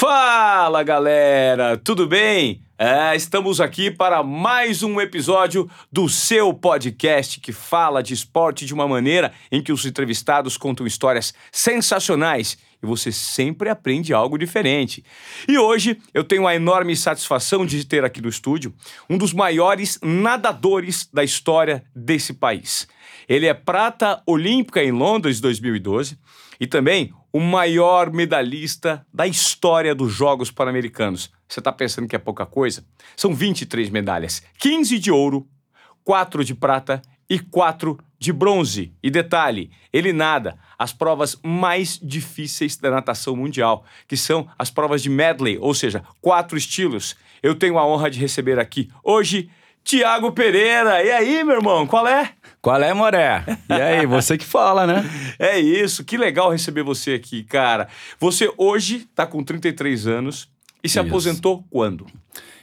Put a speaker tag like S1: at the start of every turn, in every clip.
S1: Fala galera, tudo bem? É, estamos aqui para mais um episódio do seu podcast que fala de esporte de uma maneira em que os entrevistados contam histórias sensacionais e você sempre aprende algo diferente. E hoje eu tenho a enorme satisfação de ter aqui no estúdio um dos maiores nadadores da história desse país. Ele é prata olímpica em Londres 2012 e também o maior medalhista da história dos Jogos Pan-Americanos. Você está pensando que é pouca coisa? São 23 medalhas: 15 de ouro, 4 de prata e 4 de bronze. E detalhe, ele nada as provas mais difíceis da natação mundial, que são as provas de medley, ou seja, quatro estilos. Eu tenho a honra de receber aqui hoje Tiago Pereira. E aí, meu irmão, qual é?
S2: Qual é, Moré? E aí, você que fala, né?
S1: É isso, que legal receber você aqui, cara. Você hoje tá com 33 anos e se isso. aposentou quando?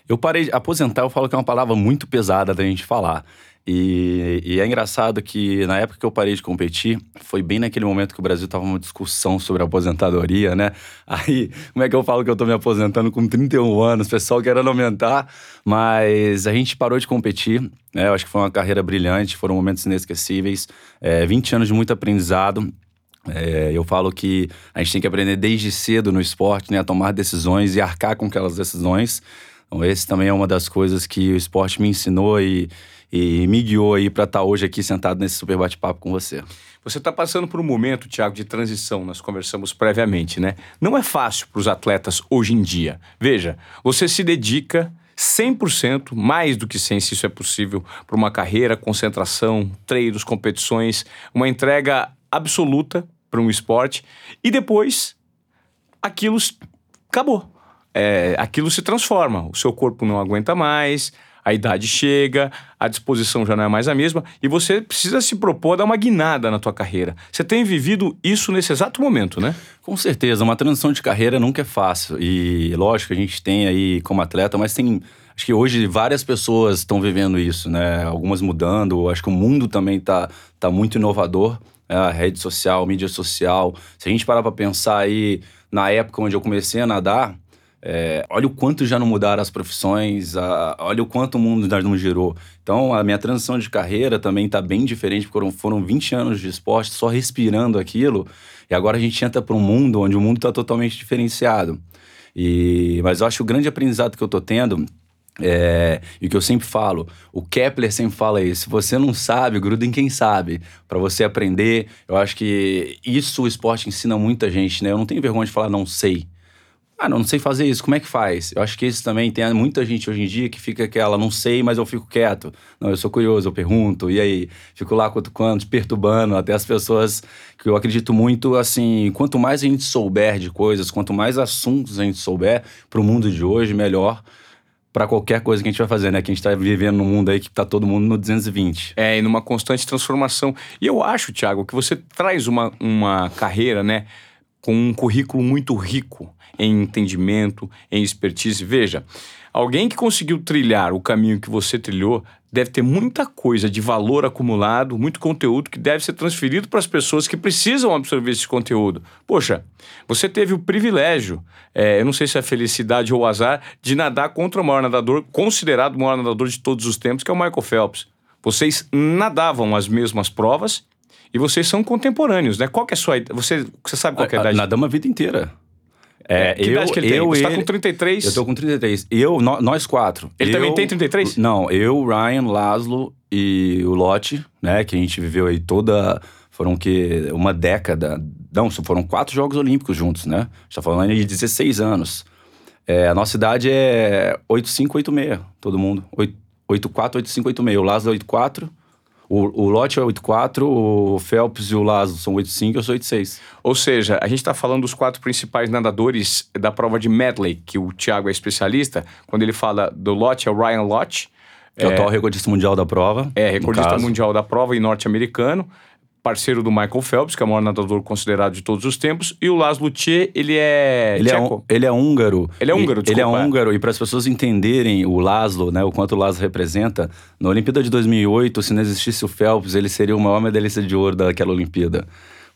S2: Eu parei, aposentar eu falo que é uma palavra muito pesada da gente falar. E, e, é engraçado que na época que eu parei de competir, foi bem naquele momento que o Brasil tava numa discussão sobre aposentadoria, né? Aí, como é que eu falo que eu tô me aposentando com 31 anos, o pessoal querendo aumentar, mas a gente parou de competir, né? Eu acho que foi uma carreira brilhante, foram momentos inesquecíveis, é, 20 anos de muito aprendizado. É, eu falo que a gente tem que aprender desde cedo no esporte, né? A tomar decisões e arcar com aquelas decisões. Então, esse também é uma das coisas que o esporte me ensinou e e me guiou aí para estar tá hoje aqui sentado nesse super bate-papo com você.
S1: Você está passando por um momento, Tiago, de transição, nós conversamos previamente, né? Não é fácil para os atletas hoje em dia. Veja, você se dedica 100%, mais do que 100%, se isso é possível, para uma carreira, concentração, treinos, competições, uma entrega absoluta para um esporte e depois aquilo acabou. É, aquilo se transforma, o seu corpo não aguenta mais, a idade chega, a disposição já não é mais a mesma e você precisa se propor a dar uma guinada na tua carreira. Você tem vivido isso nesse exato momento, né?
S2: Com certeza, uma transição de carreira nunca é fácil e lógico a gente tem aí como atleta, mas tem acho que hoje várias pessoas estão vivendo isso, né? Algumas mudando, acho que o mundo também tá, tá muito inovador. Né? A rede social, mídia social. Se a gente parar para pensar aí na época onde eu comecei a nadar, é, olha o quanto já não mudaram as profissões, a, olha o quanto o mundo já não girou. Então, a minha transição de carreira também está bem diferente, porque foram, foram 20 anos de esporte só respirando aquilo, e agora a gente entra para um mundo onde o mundo está totalmente diferenciado. E, mas eu acho que o grande aprendizado que eu estou tendo é, e o que eu sempre falo, o Kepler sempre fala isso: se você não sabe, gruda em quem sabe, para você aprender. Eu acho que isso o esporte ensina muita gente, né? Eu não tenho vergonha de falar não sei. Ah, não, sei fazer isso, como é que faz? Eu acho que isso também tem muita gente hoje em dia que fica aquela, não sei, mas eu fico quieto. Não, eu sou curioso, eu pergunto, e aí? Fico lá cutucando, perturbando, até as pessoas que eu acredito muito, assim, quanto mais a gente souber de coisas, quanto mais assuntos a gente souber para o mundo de hoje, melhor para qualquer coisa que a gente vai fazer, né? Que a gente está vivendo num mundo aí que tá todo mundo no 220.
S1: É, e numa constante transformação. E eu acho, Thiago, que você traz uma, uma carreira, né? Com um currículo muito rico em entendimento, em expertise. Veja, alguém que conseguiu trilhar o caminho que você trilhou deve ter muita coisa de valor acumulado, muito conteúdo que deve ser transferido para as pessoas que precisam absorver esse conteúdo. Poxa, você teve o privilégio, é, eu não sei se é felicidade ou azar, de nadar contra o maior nadador, considerado o maior nadador de todos os tempos, que é o Michael Phelps. Vocês nadavam as mesmas provas e vocês são contemporâneos, né? Qual que é a sua Você, você sabe qual é a idade?
S2: Nadamos a vida inteira.
S1: É, que eu, que ele eu, tem? Você tá com 33?
S2: Eu tô com 33. Eu, no, nós quatro.
S1: Ele
S2: eu,
S1: também tem 33?
S2: Não, eu, Ryan, Laszlo e o Lotte, né? Que a gente viveu aí toda... Foram que uma década... Não, foram quatro Jogos Olímpicos juntos, né? A gente tá falando de 16 anos. É, a nossa idade é 8586, todo mundo. 84, 85, 86. O Laszlo é 84 o, o Lote é 8,4, o Phelps e o Lazo são 8,5 eu sou 8,6.
S1: Ou seja, a gente está falando dos quatro principais nadadores da prova de medley, que o Thiago é especialista. Quando ele fala do Lote, é o Ryan Lote.
S2: Que é, é o atual recordista mundial da prova.
S1: É, recordista mundial da prova e norte-americano parceiro do Michael Phelps, que é o maior nadador considerado de todos os tempos, e o Laszlo Tchê, ele é
S2: ele é, um, ele é húngaro.
S1: Ele é húngaro,
S2: desculpa. Ele é húngaro, e para as pessoas entenderem o Laszlo, né, o quanto o Laszlo representa, na Olimpíada de 2008, se não existisse o Phelps, ele seria o maior medalhista de ouro daquela Olimpíada,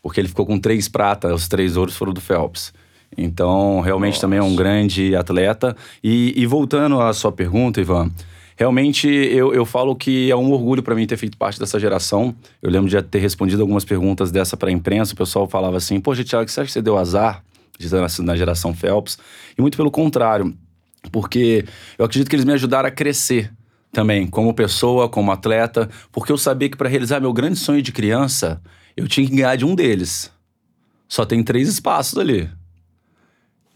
S2: porque ele ficou com três pratas, os três ouros foram do Phelps. Então, realmente
S1: Nossa.
S2: também é um grande atleta. E, e voltando à sua pergunta, Ivan, realmente eu, eu falo que é um orgulho para mim ter feito parte dessa geração. Eu lembro de ter respondido algumas perguntas dessa para a imprensa. O pessoal falava assim: Poxa, Thiago, você acha que você deu azar de ter nascido na geração Phelps? E muito pelo contrário, porque eu acredito que eles me ajudaram a crescer também, como pessoa, como atleta, porque eu sabia que para realizar meu grande sonho de criança, eu tinha que ganhar de um deles. Só tem três espaços ali.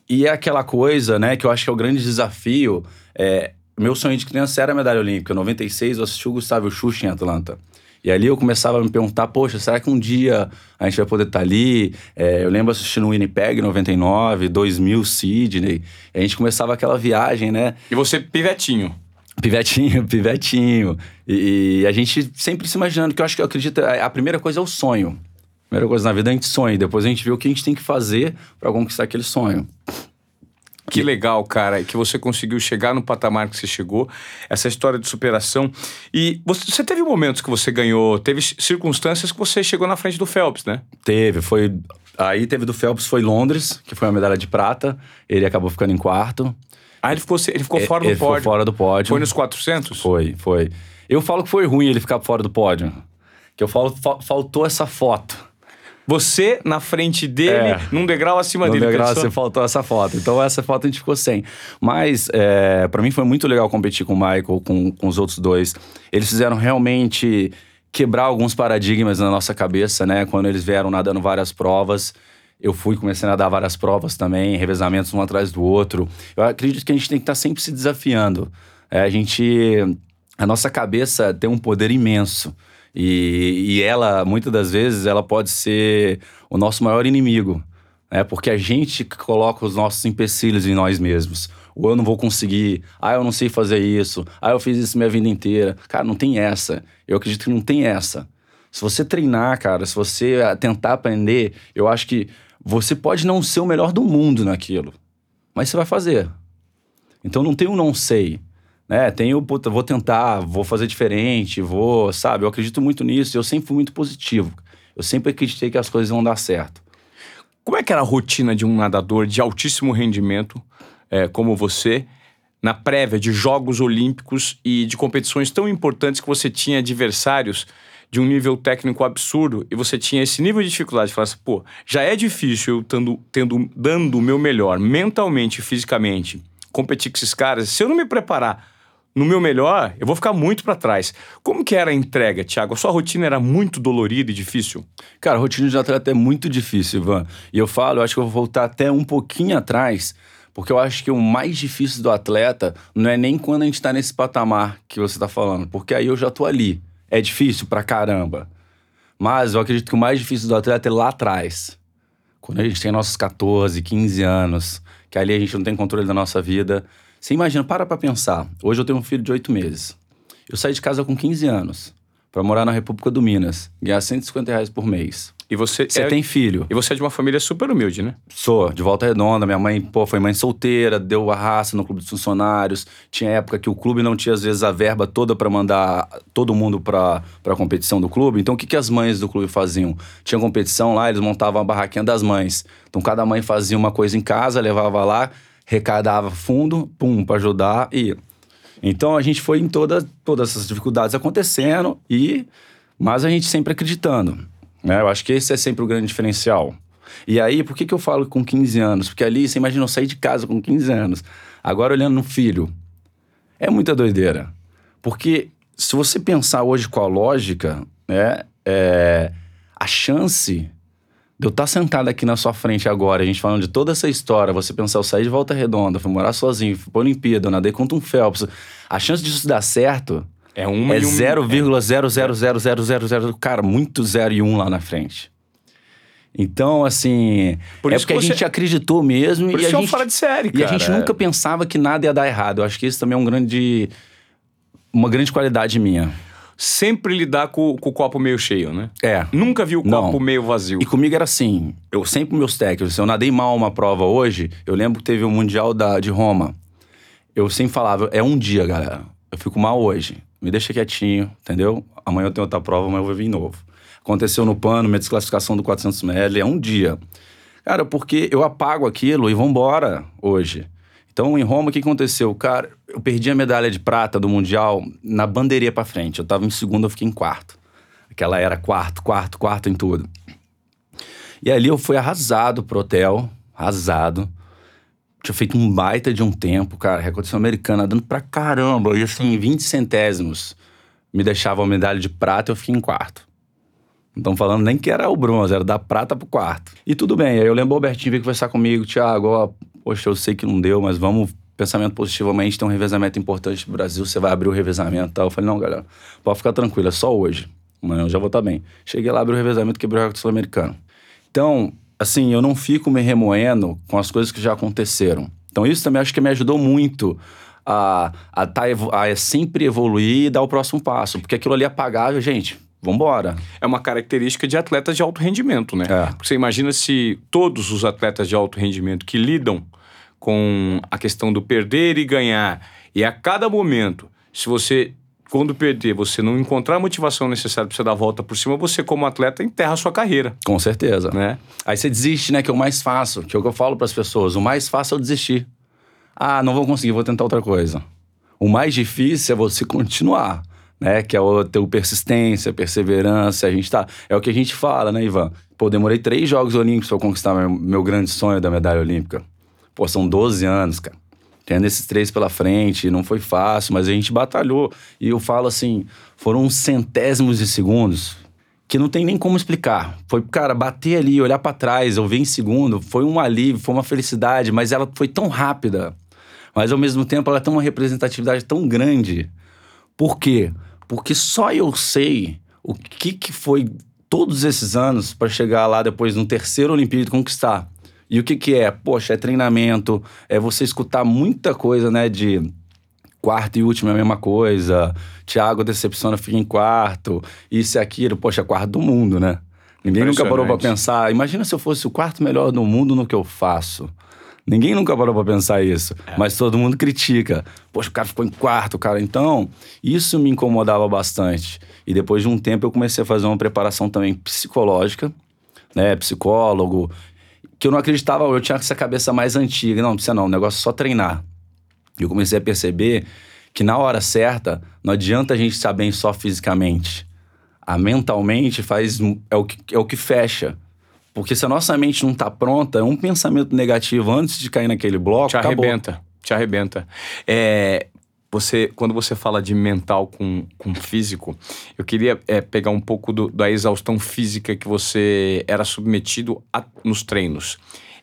S2: E é aquela coisa, né, que eu acho que é o grande desafio. É, meu sonho de criança era a medalha olímpica. Em 96, eu assisti o Gustavo Xuxa em Atlanta. E ali eu começava a me perguntar, poxa, será que um dia a gente vai poder estar ali? É, eu lembro assistindo o Winnipeg em 99, 2000 Sydney. E a gente começava aquela viagem, né?
S1: E você, pivetinho.
S2: Pivetinho, pivetinho. E, e, a gente sempre se imaginando, que eu acho que eu acredito, a, a primeira coisa é o sonho. A primeira coisa na vida a gente sonha, depois a gente vê o que a gente tem que fazer para conquistar aquele sonho.
S1: Que legal, cara, que você conseguiu chegar no patamar que você chegou, essa história de superação. E você, você teve momentos que você ganhou, teve circunstâncias que você chegou na frente do Phelps, né?
S2: Teve, foi. Aí teve do Phelps, foi Londres, que foi uma medalha de prata. Ele acabou ficando em quarto.
S1: Ah, ele ficou, ele ficou fora
S2: ele
S1: do pódio.
S2: Ficou fora do pódio.
S1: Foi nos 400?
S2: Foi, foi. Eu falo que foi ruim ele ficar fora do pódio. Que eu falo, fa faltou essa foto.
S1: Você na frente dele, é, num degrau acima
S2: num
S1: dele.
S2: Num degrau você faltou essa foto. Então essa foto a gente ficou sem. Mas é, para mim foi muito legal competir com o Michael, com, com os outros dois. Eles fizeram realmente quebrar alguns paradigmas na nossa cabeça, né? Quando eles vieram nadando várias provas. Eu fui, comecei a dar várias provas também, revezamentos um atrás do outro. Eu acredito que a gente tem que estar sempre se desafiando. É, a gente. A nossa cabeça tem um poder imenso. E, e ela, muitas das vezes, ela pode ser o nosso maior inimigo. Né? Porque a gente coloca os nossos empecilhos em nós mesmos. Ou eu não vou conseguir, ah, eu não sei fazer isso, ah, eu fiz isso minha vida inteira. Cara, não tem essa. Eu acredito que não tem essa. Se você treinar, cara, se você tentar aprender, eu acho que você pode não ser o melhor do mundo naquilo, mas você vai fazer. Então não tem um não sei. Né? Tem o, puta, vou tentar, vou fazer diferente, vou, sabe? Eu acredito muito nisso, eu sempre fui muito positivo. Eu sempre acreditei que as coisas vão dar certo.
S1: Como é que era a rotina de um nadador de altíssimo rendimento, é, como você, na prévia de Jogos Olímpicos e de competições tão importantes que você tinha adversários de um nível técnico absurdo e você tinha esse nível de dificuldade, falar assim, pô, já é difícil eu tendo, tendo, dando o meu melhor mentalmente e fisicamente, competir com esses caras, se eu não me preparar no meu melhor, eu vou ficar muito para trás. Como que era a entrega, Thiago? A sua rotina era muito dolorida e difícil?
S2: Cara, a rotina de atleta é muito difícil, Ivan. E eu falo, eu acho que eu vou voltar até um pouquinho atrás, porque eu acho que o mais difícil do atleta não é nem quando a gente tá nesse patamar que você tá falando, porque aí eu já tô ali. É difícil pra caramba. Mas eu acredito que o mais difícil do atleta é lá atrás. Quando a gente tem nossos 14, 15 anos, que ali a gente não tem controle da nossa vida. Você imagina, para pra pensar. Hoje eu tenho um filho de 8 meses. Eu saí de casa com 15 anos para morar na República do Minas, ganhar 150 reais por mês.
S1: E você,
S2: Você
S1: é,
S2: tem filho.
S1: E você é de uma família super humilde, né?
S2: Sou, de volta redonda. Minha mãe, pô, foi mãe solteira, deu a raça no clube dos funcionários. Tinha época que o clube não tinha, às vezes, a verba toda para mandar todo mundo pra, pra competição do clube. Então, o que, que as mães do clube faziam? Tinha competição lá, eles montavam a barraquinha das mães. Então, cada mãe fazia uma coisa em casa, levava lá, recadava fundo, pum, pra ajudar e. Então, a gente foi em toda, todas essas dificuldades acontecendo e. Mas a gente sempre acreditando. Né? Eu acho que esse é sempre o grande diferencial. E aí, por que, que eu falo com 15 anos? Porque ali, você imagina eu sair de casa com 15 anos, agora olhando no filho. É muita doideira. Porque se você pensar hoje com a lógica, né, é, a chance eu estar sentado aqui na sua frente agora, a gente falando de toda essa história, você pensar, eu saí de volta redonda, fui morar sozinho, fui pra Olimpíada, eu nadei contra um Phelps. A chance disso dar certo
S1: É uma
S2: é
S1: e um...
S2: 0,00000, cara, muito zero e um lá na frente. Então, assim,
S1: Por
S2: é porque
S1: que
S2: a gente acreditou mesmo
S1: Por
S2: e
S1: isso
S2: a
S1: é
S2: gente,
S1: fora de série,
S2: e a
S1: cara.
S2: gente nunca pensava que nada ia dar errado. Eu acho que isso também é um grande uma grande qualidade minha.
S1: Sempre lidar com, com o copo meio cheio, né?
S2: É.
S1: Nunca vi o
S2: Não.
S1: copo meio vazio.
S2: E comigo era assim, eu sempre meus técnicos, se eu nadei mal uma prova hoje, eu lembro que teve o Mundial da, de Roma. Eu sempre falava, é um dia, galera. Eu fico mal hoje. Me deixa quietinho, entendeu? Amanhã eu tenho outra prova, amanhã eu vou vir novo. Aconteceu no pano, minha desclassificação do 400 metros, é um dia. Cara, porque eu apago aquilo e vambora hoje. Então, em Roma, o que aconteceu? Cara, eu perdi a medalha de prata do Mundial na bandeirinha pra frente. Eu tava em segundo, eu fiquei em quarto. Aquela era quarto, quarto, quarto em tudo. E ali eu fui arrasado pro hotel, arrasado. Tinha feito um baita de um tempo, cara. Recorde americana, dando pra caramba. E assim, 20 centésimos me deixava a medalha de prata e eu fiquei em quarto. Não estão falando nem que era o bronze, era da prata pro quarto. E tudo bem, aí eu lembro o Albertinho veio conversar comigo, Thiago, ó, poxa, eu sei que não deu, mas vamos, pensamento positivamente, tem um revezamento importante pro Brasil, você vai abrir o revezamento e tal. Eu falei, não, galera, pode ficar tranquilo, é só hoje. Amanhã eu já vou estar bem. Cheguei lá, abri o revezamento, quebrei o recorde sul-americano. Então, assim, eu não fico me remoendo com as coisas que já aconteceram. Então, isso também acho que me ajudou muito a, a, tá, a sempre evoluir e dar o próximo passo. Porque aquilo ali é apagável, gente, vambora.
S1: É uma característica de atletas de alto rendimento, né?
S2: É.
S1: Porque você imagina se todos os atletas de alto rendimento que lidam com a questão do perder e ganhar, e a cada momento, se você quando perder, você não encontrar a motivação necessária para você dar a volta por cima, você, como atleta, enterra a sua carreira.
S2: Com certeza.
S1: Né?
S2: Aí você desiste, né? Que é o mais fácil. Que é o que eu falo para as pessoas. O mais fácil é eu desistir. Ah, não vou conseguir, vou tentar outra coisa. O mais difícil é você continuar, né? Que é o teu persistência, perseverança. A gente tá. É o que a gente fala, né, Ivan? Pô, demorei três Jogos Olímpicos para conquistar meu, meu grande sonho da medalha olímpica. Pô, são 12 anos, cara tendo esses três pela frente, não foi fácil, mas a gente batalhou. E eu falo assim, foram centésimos de segundos que não tem nem como explicar. Foi, cara, bater ali, olhar para trás, eu ver em segundo, foi um alívio, foi uma felicidade, mas ela foi tão rápida. Mas ao mesmo tempo ela tem uma representatividade tão grande. Por quê? Só eu sei o que, que foi todos esses anos para chegar lá depois no terceiro Olimpíada e conquistar. E o que que é? Poxa, é treinamento, é você escutar muita coisa, né, de quarto e último é a mesma coisa, Thiago decepciona, fica em quarto, isso e aquilo, poxa, quarto do mundo, né? Ninguém nunca parou pra pensar, imagina se eu fosse o quarto melhor do mundo no que eu faço. Ninguém nunca parou pra pensar isso, é. mas todo mundo critica. Poxa, o cara ficou em quarto, cara. Então, isso me incomodava bastante. E depois de um tempo eu comecei a fazer uma preparação também psicológica, né? Psicólogo, que eu não acreditava, eu tinha essa cabeça mais antiga. Não, não precisa não, o negócio é só treinar. E eu comecei a perceber que na hora certa, não adianta a gente estar bem só fisicamente. A mentalmente faz é o que, é o que fecha. Porque se a nossa mente não está pronta, é um pensamento negativo antes de cair naquele bloco,
S1: te
S2: acabou.
S1: arrebenta. Te arrebenta. É, você, quando você fala de mental com, com físico, eu queria é, pegar um pouco do, da exaustão física que você era submetido a, nos treinos.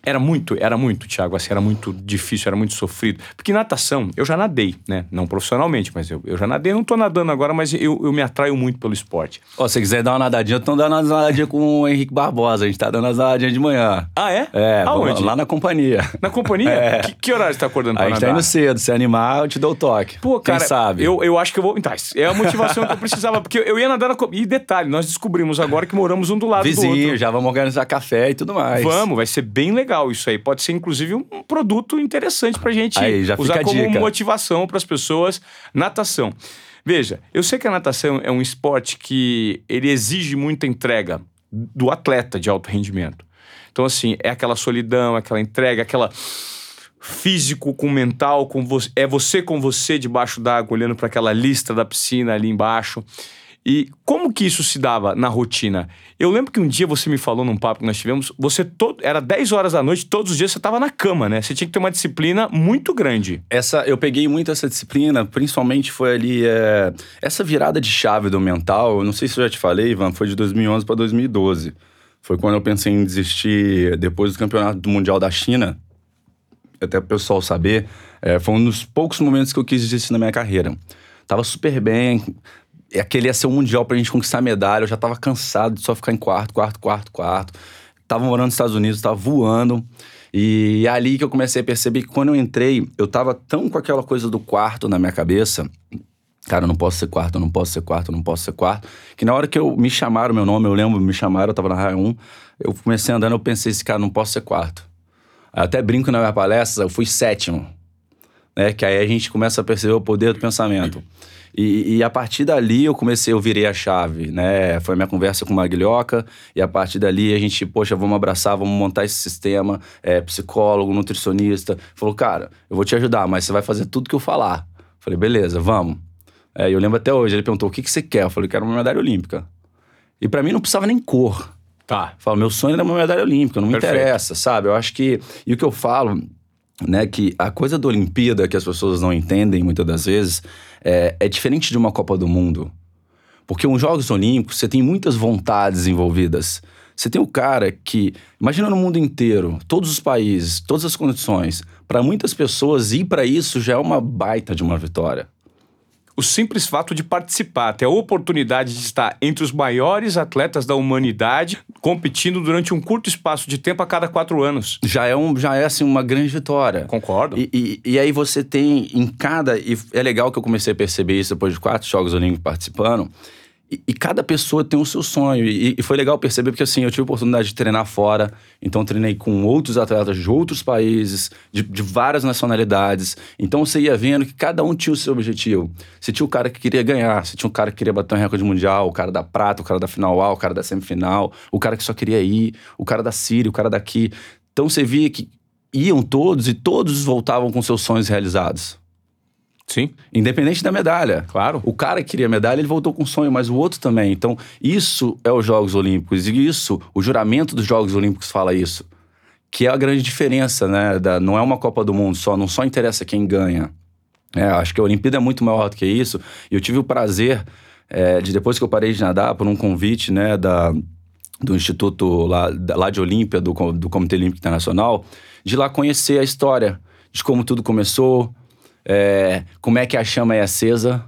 S1: Era muito, era muito, Thiago, assim, era muito difícil, era muito sofrido. Porque natação, eu já nadei, né? Não profissionalmente, mas eu, eu já nadei, não tô nadando agora, mas eu, eu me atraio muito pelo esporte.
S2: Ó, se você quiser dar uma nadadinha, estão dando uma nadadinha com o Henrique Barbosa, a gente tá dando as nadadinhas de manhã.
S1: Ah, é?
S2: É,
S1: Aonde?
S2: Vamos, lá na companhia.
S1: Na companhia?
S2: É.
S1: Que, que, horário você tá acordando pra
S2: A gente
S1: nadar?
S2: tá indo cedo, se animar, eu te dou o toque.
S1: Pô, cara,
S2: Quem sabe?
S1: Eu, eu acho que eu vou. Então, é a motivação que eu precisava, porque eu ia nadar na. E detalhe, nós descobrimos agora que moramos um do lado do
S2: Vizinho,
S1: outro.
S2: já vamos organizar café e tudo mais.
S1: Vamos, vai ser bem legal isso aí. Pode ser, inclusive, um produto interessante pra gente
S2: Aí,
S1: usar como
S2: dica.
S1: motivação para as pessoas. Natação. Veja, eu sei que a natação é um esporte que ele exige muita entrega do atleta de alto rendimento. Então, assim, é aquela solidão, aquela entrega, aquela físico com mental, com você, é você com você debaixo d'água, olhando para aquela lista da piscina ali embaixo. E como que isso se dava na rotina? Eu lembro que um dia você me falou num papo que nós tivemos, você todo, era 10 horas da noite, todos os dias você estava na cama, né? Você tinha que ter uma disciplina muito grande.
S2: Essa, eu peguei muito essa disciplina, principalmente foi ali é, essa virada de chave do mental. Eu não sei se eu já te falei, Ivan, foi de 2011 para 2012. Foi quando eu pensei em desistir depois do campeonato do mundial da China. Até o pessoal saber, é, foi um dos poucos momentos que eu quis desistir na minha carreira. Tava super bem, aquele ia ser o mundial pra gente conquistar medalha. Eu já tava cansado de só ficar em quarto, quarto, quarto, quarto. Tava morando nos Estados Unidos, tava voando. E é ali que eu comecei a perceber que quando eu entrei, eu tava tão com aquela coisa do quarto na minha cabeça. Cara, eu não posso ser quarto, eu não posso ser quarto, eu não posso ser quarto. Que na hora que eu me chamaram meu nome, eu lembro, me chamaram, eu tava na Raia 1, eu comecei andando, eu pensei, esse cara, não posso ser quarto. Eu até brinco na minha palestra, eu fui sétimo. Né? Que aí a gente começa a perceber o poder do pensamento. E, e, a partir dali eu comecei, eu virei a chave, né? Foi a minha conversa com o Maglioca, e a partir dali a gente, poxa, vamos abraçar, vamos montar esse sistema, é, psicólogo, nutricionista. Falou, cara, eu vou te ajudar, mas você vai fazer tudo que eu falar. Falei, beleza, vamos. É, eu lembro até hoje, ele perguntou, o que, que você quer? Eu falei, quero uma medalha olímpica. E para mim não precisava nem cor.
S1: Tá.
S2: Falo, meu sonho era uma medalha olímpica, não me Perfeito. interessa, sabe? Eu acho que. E o que eu falo, né, que a coisa da Olimpíada que as pessoas não entendem muitas das vezes é, é diferente de uma Copa do Mundo. Porque uns Jogos Olímpicos, você tem muitas vontades envolvidas. Você tem o cara que, imagina no mundo inteiro, todos os países, todas as condições, para muitas pessoas ir para isso já é uma baita de uma vitória
S1: o simples fato de participar, ter a oportunidade de estar entre os maiores atletas da humanidade, competindo durante um curto espaço de tempo a cada quatro anos.
S2: Já é, um, já é assim, uma grande vitória.
S1: Concordo.
S2: E, e, e aí você tem em cada. E é legal que eu comecei a perceber isso depois de quatro Jogos Olímpicos participando e, cada pessoa tem o seu sonho. E, e, foi legal perceber, porque assim, eu tive a oportunidade de treinar fora. Então, treinei com outros atletas de outros países, de, de, várias nacionalidades. Então, você ia vendo que cada um tinha o seu objetivo. Você tinha o cara que queria ganhar, você tinha o cara que queria bater um recorde mundial, o cara da prata, o cara da final A, o cara da semifinal, o cara que só queria ir, o cara da Síria, o cara daqui. Então, você via que iam todos e todos voltavam com seus sonhos realizados.
S1: Sim.
S2: Independente da medalha.
S1: Claro.
S2: O cara que queria medalha, ele voltou com sonho, mas o outro também. Então, isso é os Jogos Olímpicos. E isso, o juramento dos Jogos Olímpicos fala isso. Que é a grande diferença, né? Da, não é uma Copa do Mundo só, não só interessa quem ganha. É, acho que a Olimpíada é muito maior do que isso. E eu tive o prazer é, de, depois que eu parei de nadar, por um convite, né, da, do Instituto lá, lá de Olímpia, do, do Comitê Olímpico Internacional, de lá conhecer a história de como tudo começou, é, como é que a chama é acesa.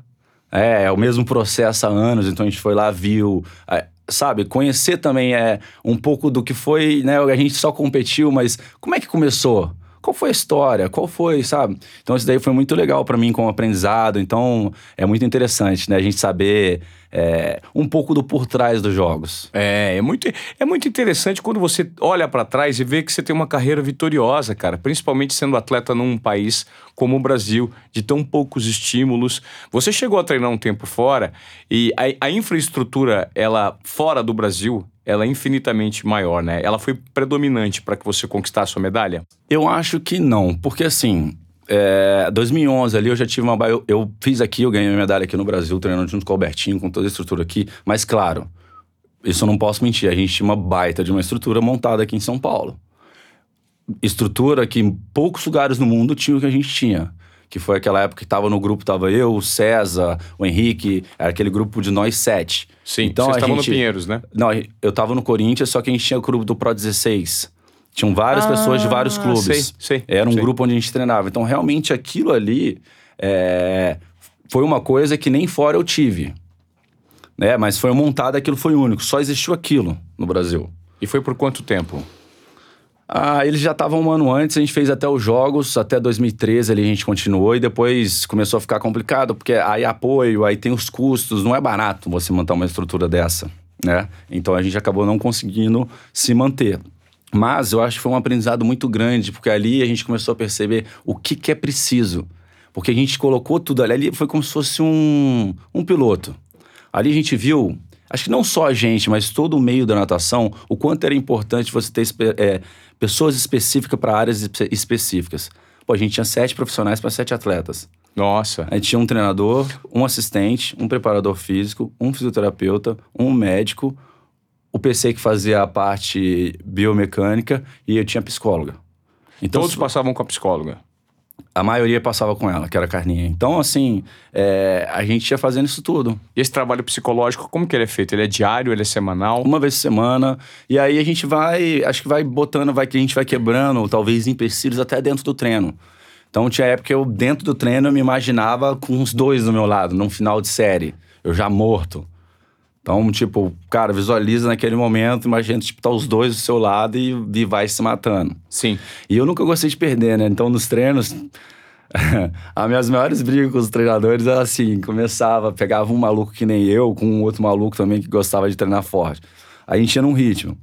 S2: É, é o mesmo processo há anos, então a gente foi lá, viu. É, sabe, conhecer também é um pouco do que foi, né? A gente só competiu, mas como é que começou? Qual foi a história? Qual foi, sabe? Então isso daí foi muito legal para mim como aprendizado. Então é muito interessante, né? A gente saber é, um pouco do por trás dos jogos.
S1: É, é muito, é muito interessante quando você olha para trás e vê que você tem uma carreira vitoriosa, cara. Principalmente sendo atleta num país como o Brasil, de tão poucos estímulos. Você chegou a treinar um tempo fora e a, a infraestrutura, ela fora do Brasil, ela é infinitamente maior, né? Ela foi predominante para que você conquistasse a sua medalha?
S2: Eu acho que não, porque assim, é, 2011 ali eu já tive uma. Eu, fiz aqui, eu ganhei minha medalha aqui no Brasil, treinando junto com o Albertinho, com toda a estrutura aqui. Mas claro, isso eu não posso mentir. A gente tinha uma baita de uma estrutura montada aqui em São Paulo. Estrutura que em poucos lugares no mundo tinha o que a gente tinha. Que foi aquela época que tava no grupo, tava eu, o César, o Henrique, era aquele grupo de nós sete.
S1: Sim, então vocês estavam no Pinheiros, né?
S2: Não, eu tava no Corinthians, só que a gente tinha o grupo do Pro 16. Tinham várias ah, pessoas de vários clubes.
S1: Sei, sei,
S2: Era um
S1: sei.
S2: grupo onde a gente treinava. Então, realmente, aquilo ali é, foi uma coisa que nem fora eu tive. Né? Mas foi montado, aquilo foi único. Só existiu aquilo no Brasil.
S1: E foi por quanto tempo?
S2: Ah, eles já estavam um ano antes, a gente fez até os jogos, até 2013 ali a gente continuou e depois começou a ficar complicado, porque aí apoio, aí tem os custos, não é barato você montar uma estrutura dessa, né? Então a gente acabou não conseguindo se manter. Mas eu acho que foi um aprendizado muito grande, porque ali a gente começou a perceber o que, que é preciso. Porque a gente colocou tudo ali, ali foi como se fosse um, um piloto. Ali a gente viu, acho que não só a gente, mas todo o meio da natação, o quanto era importante você ter é, pessoas específicas para áreas específicas. Pô, a gente tinha sete profissionais para sete atletas.
S1: Nossa.
S2: A gente tinha um treinador, um assistente, um preparador físico, um fisioterapeuta, um médico, o PC que fazia a parte biomecânica e eu tinha psicóloga.
S1: Então, Todos passavam com a psicóloga?
S2: A maioria passava com ela, que era a Carninha. Então, assim, é, a gente ia fazendo isso tudo.
S1: E esse trabalho psicológico, como que ele é feito? Ele é diário, ele é semanal?
S2: Uma vez por semana. E aí a gente vai, acho que vai botando, vai que a gente vai quebrando, talvez empecilhos até dentro do treino. Então tinha época que eu, dentro do treino, eu me imaginava com os dois do meu lado, num final de série. Eu já morto. Então, tipo, cara, visualiza naquele momento, imagina, tipo, tá os dois do seu lado e, e vai se matando.
S1: Sim.
S2: E eu nunca gostei de perder, né? Então, nos treinos, as minhas maiores brigas com os treinadores era assim: começava, pegava um maluco que nem eu, com um outro maluco também que gostava de treinar forte. Aí a gente ia num ritmo.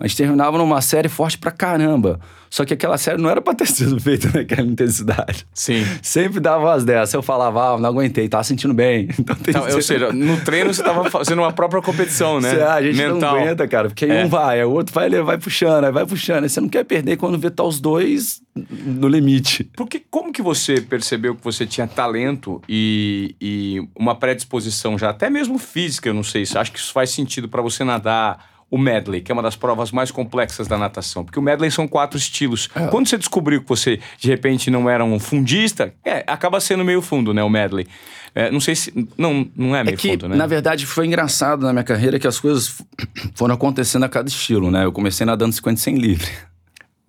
S2: A gente terminava numa série forte pra caramba. Só que aquela série não era pra ter sido feita naquela intensidade.
S1: Sim.
S2: Sempre dava umas dessas. Eu falava, ah, não aguentei, tava sentindo bem. Então, tem
S1: Então, ou seja, no treino você tava fazendo uma própria competição, né?
S2: Você, ah, a gente
S1: Mental.
S2: não aguenta, cara, porque aí
S1: É.
S2: um vai, aí o outro vai, vai puxando, aí vai puxando. Aí você não quer perder quando vê tá os dois no limite.
S1: Porque como que você percebeu que você tinha talento e, e uma predisposição já, até mesmo física, eu não sei, se acha que isso faz sentido para você nadar o medley, que é uma das provas mais complexas da natação? Porque o medley são quatro estilos.
S2: É.
S1: Quando você descobriu que você, de repente, não era um fundista, é, acaba sendo meio fundo, né, o medley. É, não sei se... Não, não é meio
S2: É que,
S1: fundo, né?
S2: na verdade, foi engraçado na minha carreira que as coisas foram acontecendo a cada estilo, né? Eu comecei nadando 50 sem livre.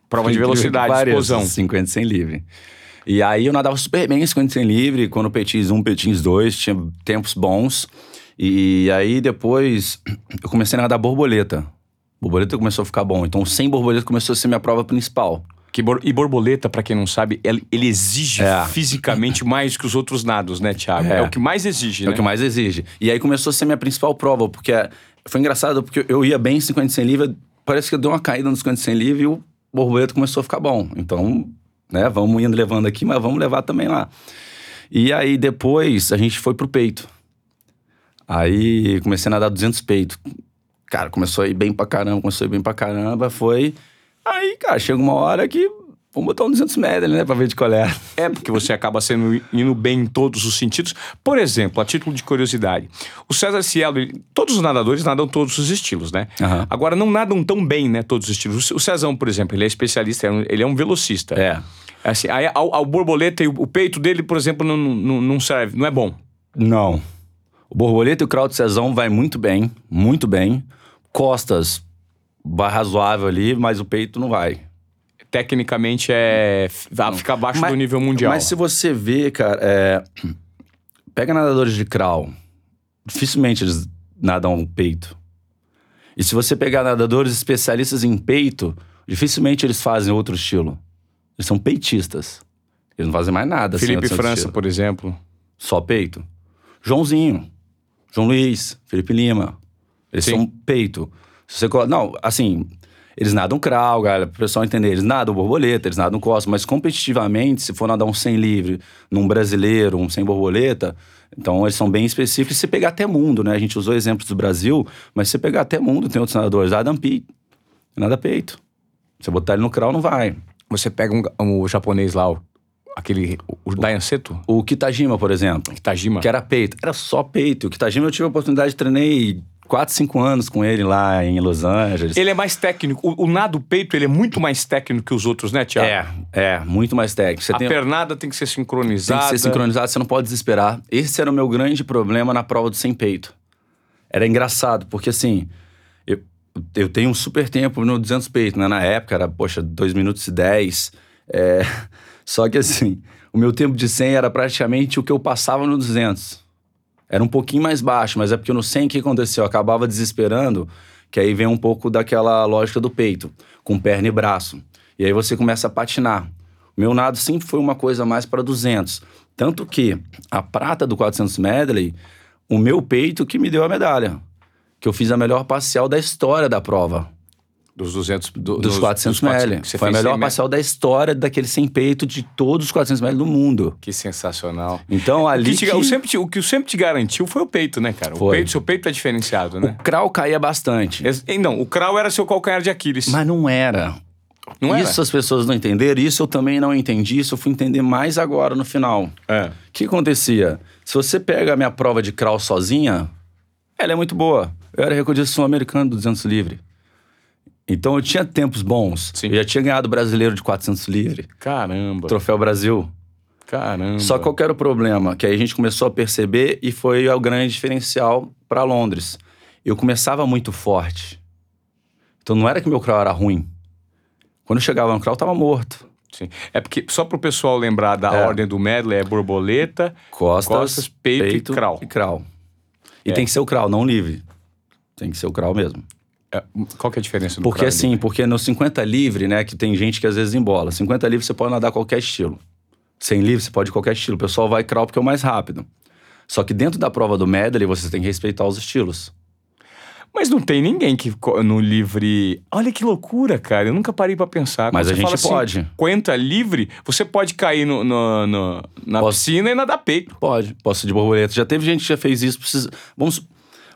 S1: Prova de velocidade, explosão.
S2: 50 sem livre. E aí eu nadava super bem 50 sem livre, quando petins 1, petins 2, tinha tempos bons. E aí depois eu comecei a nadar borboleta. Borboleta começou a ficar bom. Então, sem borboleta começou a ser minha prova principal.
S1: Que bor- e borboleta, pra quem não sabe, ele, ele exige
S2: É.
S1: fisicamente mais que os outros nados, né, Thiago? É,
S2: É.
S1: o que mais exige,
S2: É
S1: né?
S2: o que mais exige. E aí começou a ser minha principal prova, porque foi engraçado, porque eu ia bem em 50 sem livre, parece que eu dei uma caída nos 50 sem livre e o borboleta começou a ficar bom. Então, né, vamos indo levando aqui, mas vamos levar também lá. E aí depois a gente foi pro peito. Aí comecei a nadar 200 peito. Cara, começou a ir bem pra caramba, começou a ir bem pra caramba, foi... Aí, cara, chega uma hora que vamos botar um 200 medley, né, pra ver de qual é.
S1: É, porque você acaba sendo indo bem em todos os sentidos. Por exemplo, a título de curiosidade, o César Cielo, todos os nadadores nadam todos os estilos, né?
S2: Aham.
S1: Agora, não nadam tão bem, né, todos os estilos. O Cezão, por exemplo, ele é especialista, é ele é um velocista.
S2: É.
S1: Assim, aí, ao, ao borboleta e o, o peito dele, por exemplo, não, não, não serve, não é bom.
S2: Não. O borboleta e o crowd Cezão vai muito bem, muito bem. Costas vai razoável ali, mas o peito não vai.
S1: Tecnicamente, é vai ficar abaixo do nível mundial.
S2: Mas se você vê, cara, é, pega nadadores de crawl, dificilmente eles nadam peito. E se você pegar nadadores especialistas em peito, dificilmente eles fazem outro estilo. Eles são peitistas. Eles não fazem mais nada. assim,
S1: Felipe França,
S2: estilo.
S1: por exemplo.
S2: Só peito. Joãozinho, João Luiz, Felipe Lima. Eles
S1: Sim.
S2: são peito. Se você colo- Não, assim, eles nadam crawl, galera, pro pessoal entender. Eles nadam borboleta, eles nadam costa, mas competitivamente, se for nadar um 100 livre num brasileiro, um 100 borboleta, então eles são bem específicos. Se você pegar até mundo, né? A gente usou exemplos do Brasil, mas se você pegar até mundo, tem outros nadadores. Adam Pi, nada peito. Se você botar ele no crawl, não vai.
S1: Você pega um, um japonês lá, o- aquele. O, o Dayan Seto,
S2: O Kitajima, por exemplo.
S1: Tajima.
S2: Que era peito. Era só peito. O Kitajima eu tive a oportunidade de treinei 4, 5 anos com ele lá em Los Angeles.
S1: Ele é mais técnico. O, o nado peito, ele é muito mais técnico que os outros, né, Thiago?
S2: É, é, muito mais técnico. Você
S1: A
S2: tem,
S1: pernada tem que ser
S2: tem
S1: sincronizada.
S2: que ser sincronizado, você não pode desesperar. Esse era o meu grande problema na prova do sem peito. Era engraçado, porque assim, eu, eu tenho um super tempo no 200 peito, né? Na época era, poxa, 2 minutos e 10. É, só que assim, o meu tempo de 100 era praticamente o que eu passava no 200. Era um pouquinho mais baixo, mas é porque no 100 o que aconteceu? Eu acabava desesperando, que aí vem um pouco daquela lógica do peito, com perna e braço. E aí você começa a patinar. O meu nado sempre foi uma coisa mais para 200. Tanto que a prata do 400 medley, o meu peito que me deu a medalha. Que eu fiz a melhor parcial da história da prova.
S1: Dos 200... do-
S2: Dos 400 medley.
S1: que Você
S2: Foi a
S1: fez
S2: melhor
S1: 100 me-
S2: parcial da história daquele sem peito de todos os 400 medley do mundo.
S1: Que sensacional.
S2: Então
S1: O
S2: ali
S1: que, te-
S2: que-
S1: o sempre te- o que sempre te garantiu foi o peito, né, cara? O
S2: Foi.
S1: peito, seu peito é diferenciado, né?
S2: o crawl caía bastante.
S1: Não, o crawl era seu calcanhar de Aquiles.
S2: Mas não era.
S1: não era?
S2: Isso as pessoas não entenderam, isso eu também não entendi, isso eu fui entender mais agora no final.
S1: É.
S2: O que acontecia? Se você pega a minha prova de crawl sozinha, ela é muito boa. Eu era recordista sul-americano do 200 livre. Então eu tinha tempos bons.
S1: Sim.
S2: Eu já tinha ganhado o brasileiro de 400 livre,
S1: Caramba.
S2: troféu Brasil.
S1: Caramba.
S2: Só qual que era o problema? Que aí a gente começou a perceber e foi o grande diferencial para Londres. Eu começava muito forte. Então não era que meu crawl era ruim. Quando eu chegava no crawl, eu tava morto.
S1: Sim. É porque, só pro pessoal lembrar da
S2: É.
S1: ordem do medley, é borboleta,
S2: Costas,
S1: Costas, peito e crawl.
S2: E crawl. E
S1: É.
S2: tem que ser o crawl, não o livre. Tem que ser o crawl mesmo.
S1: É, Qual que é a diferença do
S2: Porque assim, porque no 50 livre, né, que tem gente que às vezes embola. 50 livre você pode nadar qualquer estilo. 100 livre você pode qualquer estilo. O pessoal vai crawl porque é o mais rápido. Só que dentro da prova do medley você tem que respeitar os estilos.
S1: Mas não tem ninguém que no livre. Olha que loucura, cara. Eu nunca parei pra pensar.
S2: Mas
S1: Quando
S2: a
S1: você
S2: gente
S1: fala
S2: pode.
S1: 50 livre, você pode cair no, no- no- na
S2: Posso.
S1: piscina e nadar peito.
S2: Pode, posso de borboleta. Já teve gente que já fez isso. Precisa... Vamos,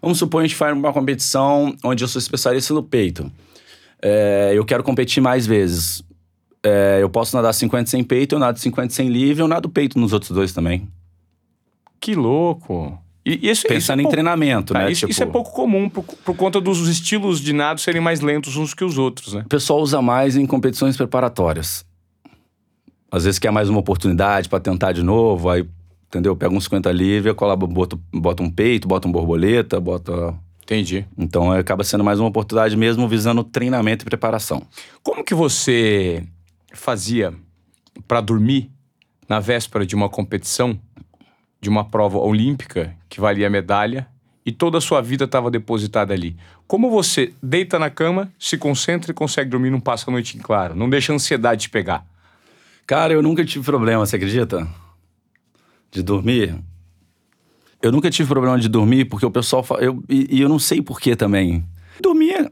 S2: vamos supor que a gente faz uma competição onde eu sou especialista no peito. É, eu quero competir mais vezes. É, eu posso nadar 50 sem peito, eu nado 50 sem livre, eu nado peito nos outros dois também.
S1: Que louco. E, isso, isso
S2: Pensando
S1: é
S2: em
S1: pouco-
S2: treinamento,
S1: tá,
S2: né?
S1: isso,
S2: Tipo,
S1: isso é pouco comum por, por conta dos estilos de nado serem mais lentos uns que os outros, né?
S2: O pessoal usa mais em competições preparatórias. Às vezes quer mais uma oportunidade pra tentar de novo, aí, entendeu? Pega um 50 livre, cola, bota, bota um peito, bota um borboleta, bota.
S1: Entendi.
S2: Então acaba sendo mais uma oportunidade mesmo visando treinamento e preparação.
S1: Como que você fazia pra dormir na véspera de uma competição, de uma prova olímpica que valia medalha e toda a sua vida estava depositada ali? Como você deita na cama, se concentra e consegue dormir, não passa a noite em claro, não deixa a ansiedade te pegar?
S2: Cara, eu nunca tive problema, você acredita? De dormir. Eu nunca tive problema de dormir, porque o pessoal fala. Eu, e, e eu não sei por que também. Dormia.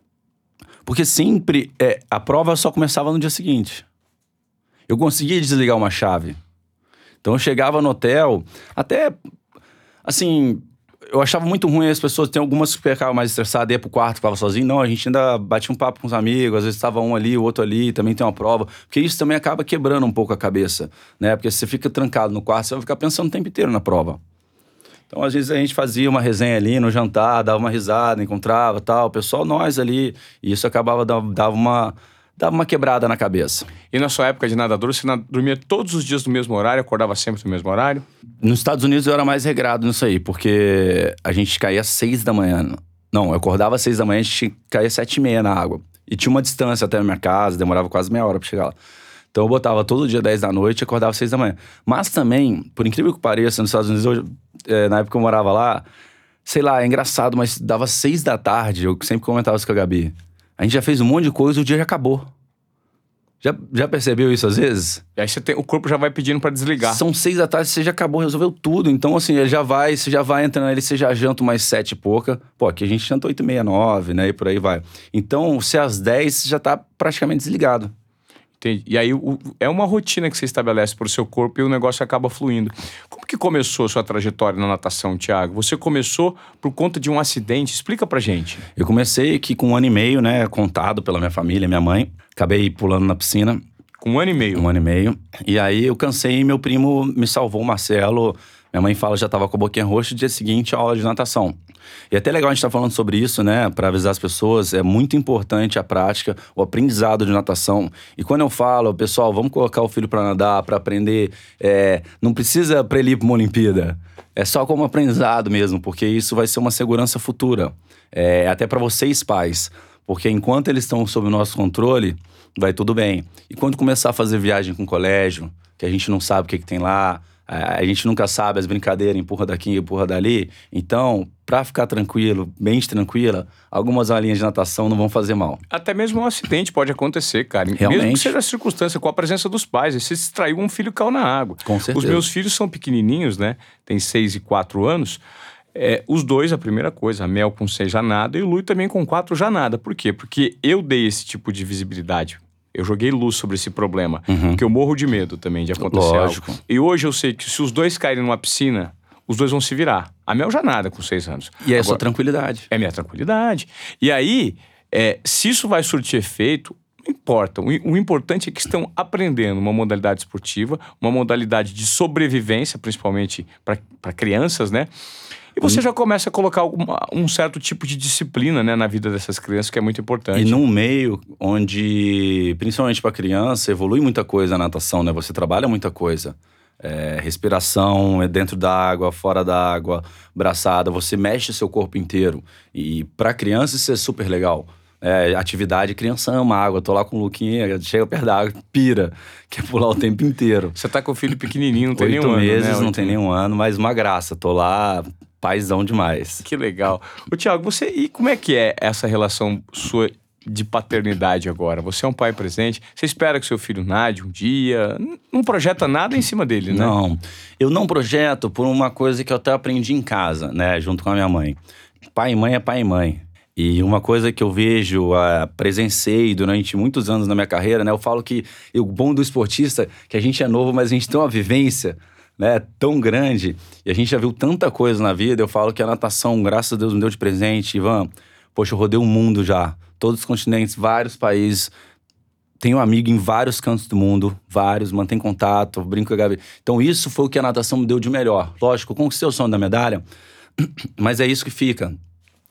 S2: Porque sempre. É, a prova só começava no dia seguinte. Eu conseguia desligar uma chave. Então eu chegava no hotel, até. Assim. Eu achava muito ruim as pessoas. Tem algumas que ficavam mais estressadas, ia pro quarto, ficava sozinho. Não, a gente ainda batia um papo com os amigos, às vezes estava um ali, o outro ali, também tem uma prova. Porque isso também acaba quebrando um pouco a cabeça, né? Porque se você fica trancado no quarto, você vai ficar pensando o tempo inteiro na prova. Então, às vezes, a gente fazia uma resenha ali no jantar, dava uma risada, encontrava tal. O pessoal, nós ali. E isso acabava, dava, uma, dava uma quebrada na cabeça.
S1: E na sua época de nadador, você dormia todos os dias no mesmo horário, acordava sempre no mesmo horário?
S2: Nos Estados Unidos eu era mais regrado nisso aí, porque a gente caía às seis da manhã. Não, eu acordava às seis da manhã, a gente caía às sete e meia na água. E tinha uma distância até a minha casa, demorava quase meia hora pra chegar lá. Então eu botava todo dia 10 da noite e acordava às 6 da manhã. Mas também, por incrível que pareça, nos Estados Unidos, eu, é, na época que eu morava lá, sei lá, é engraçado, mas dava 6 da tarde, eu sempre comentava isso com a Gabi. A gente já fez um monte de coisa e o dia já acabou. Já, já percebeu isso às vezes?
S1: E aí você tem, o corpo já vai pedindo pra desligar.
S2: São seis da tarde, você já acabou, resolveu tudo. Então, assim, ele já vai, você já vai entrando ali, você já janta mais sete e pouca. Pô, aqui a gente janta oito e meia, nove, né? E por aí vai. Então, se às dez, você já tá praticamente desligado.
S1: Entendi. E aí o- é uma rotina que você estabelece pro seu corpo e o negócio acaba fluindo. Como que começou a sua trajetória na natação, Thiago? Você começou por conta de um acidente? Explica pra gente.
S2: Eu comecei aqui com um ano e meio, né? Contado pela minha família, minha mãe. Acabei pulando na piscina,
S1: Com um ano e meio.
S2: um ano e meio. E aí eu cansei e meu primo me salvou, o Marcelo. Minha mãe fala já tava com a boquinha roxa, dia seguinte aula de natação. E é até legal a gente estar falando sobre isso, né, para avisar as pessoas, é muito importante a prática, o aprendizado de natação. E quando eu falo, pessoal, vamos colocar o filho para nadar, para aprender, é, não precisa para ele ir para uma Olimpíada. É só como aprendizado mesmo, porque isso vai ser uma segurança futura. É, até para vocês pais, porque enquanto eles estão sob o nosso controle, vai tudo bem. E quando começar a fazer viagem com o colégio, que a gente não sabe o que, que tem lá, a gente nunca sabe as brincadeiras, empurra daqui, empurra dali. Então, para ficar tranquilo, bem tranquila, algumas aulinhas de natação não vão fazer mal.
S1: Até mesmo um acidente pode acontecer, cara. Mesmo que
S2: Realmente.
S1: seja a circunstância, com a presença dos pais. Se distraiu, um filho caiu na água.
S2: Com
S1: Os
S2: certeza.
S1: meus filhos são pequenininhos, né? Tem seis e quatro anos. É, os dois, a primeira coisa, a Mel com seis já nada e o Lui também com quatro já nada. Por quê? Porque eu dei esse tipo de visibilidade. Eu joguei luz sobre esse problema. Porque eu morro de medo também de acontecer
S2: Uhum. Lógico.
S1: algo. E hoje eu sei que se os dois caírem numa piscina, os dois vão se virar. A Mel já nada com seis anos.
S2: E é
S1: Agora-
S2: tranquilidade.
S1: é minha tranquilidade. E aí, é, se isso vai surtir efeito, não importa. O, o importante é que estão aprendendo uma modalidade esportiva, uma modalidade de sobrevivência, principalmente para crianças, né? E você já começa a colocar um certo tipo de disciplina né, na vida dessas crianças, que é muito importante.
S2: E num meio onde, principalmente para criança, evolui muita coisa a natação, né? Você trabalha muita coisa. É, respiração, é dentro da água, fora da água, braçada, você mexe seu corpo inteiro. E para criança isso é super legal. É, atividade, criança ama água. Tô lá com o Luquinha, chega perto da água, pira, quer pular o tempo inteiro.
S1: Você tá com o filho pequenininho, não tem
S2: Oito
S1: nenhum
S2: meses,
S1: ano, né?
S2: não
S1: Oito
S2: tem nenhum ano, mas uma graça. Tô lá, paizão demais.
S1: Que legal. Ô, Tiago, você e como é que é essa relação sua de paternidade agora? Você é um pai presente, você espera que seu filho nade um dia, não projeta nada em cima dele, né?
S2: Não, eu não projeto por uma coisa que eu até aprendi em casa, né, junto com a minha mãe. Pai e mãe é pai e mãe. E uma coisa que eu vejo, uh, presenciei durante muitos anos na minha carreira, né? Eu falo que o bom do esportista que a gente é novo, mas a gente tem uma vivência né, tão grande. E a gente já viu tanta coisa na vida. Eu falo que a natação, graças a Deus, me deu de presente. Ivan, poxa, eu rodei o mundo já. Todos os continentes, vários países. Tenho amigo em vários cantos do mundo, vários, mantém contato, brinco com a Gabi. Então, isso foi o que a natação me deu de melhor. Lógico, eu conquistei o sonho da medalha, mas é isso que fica.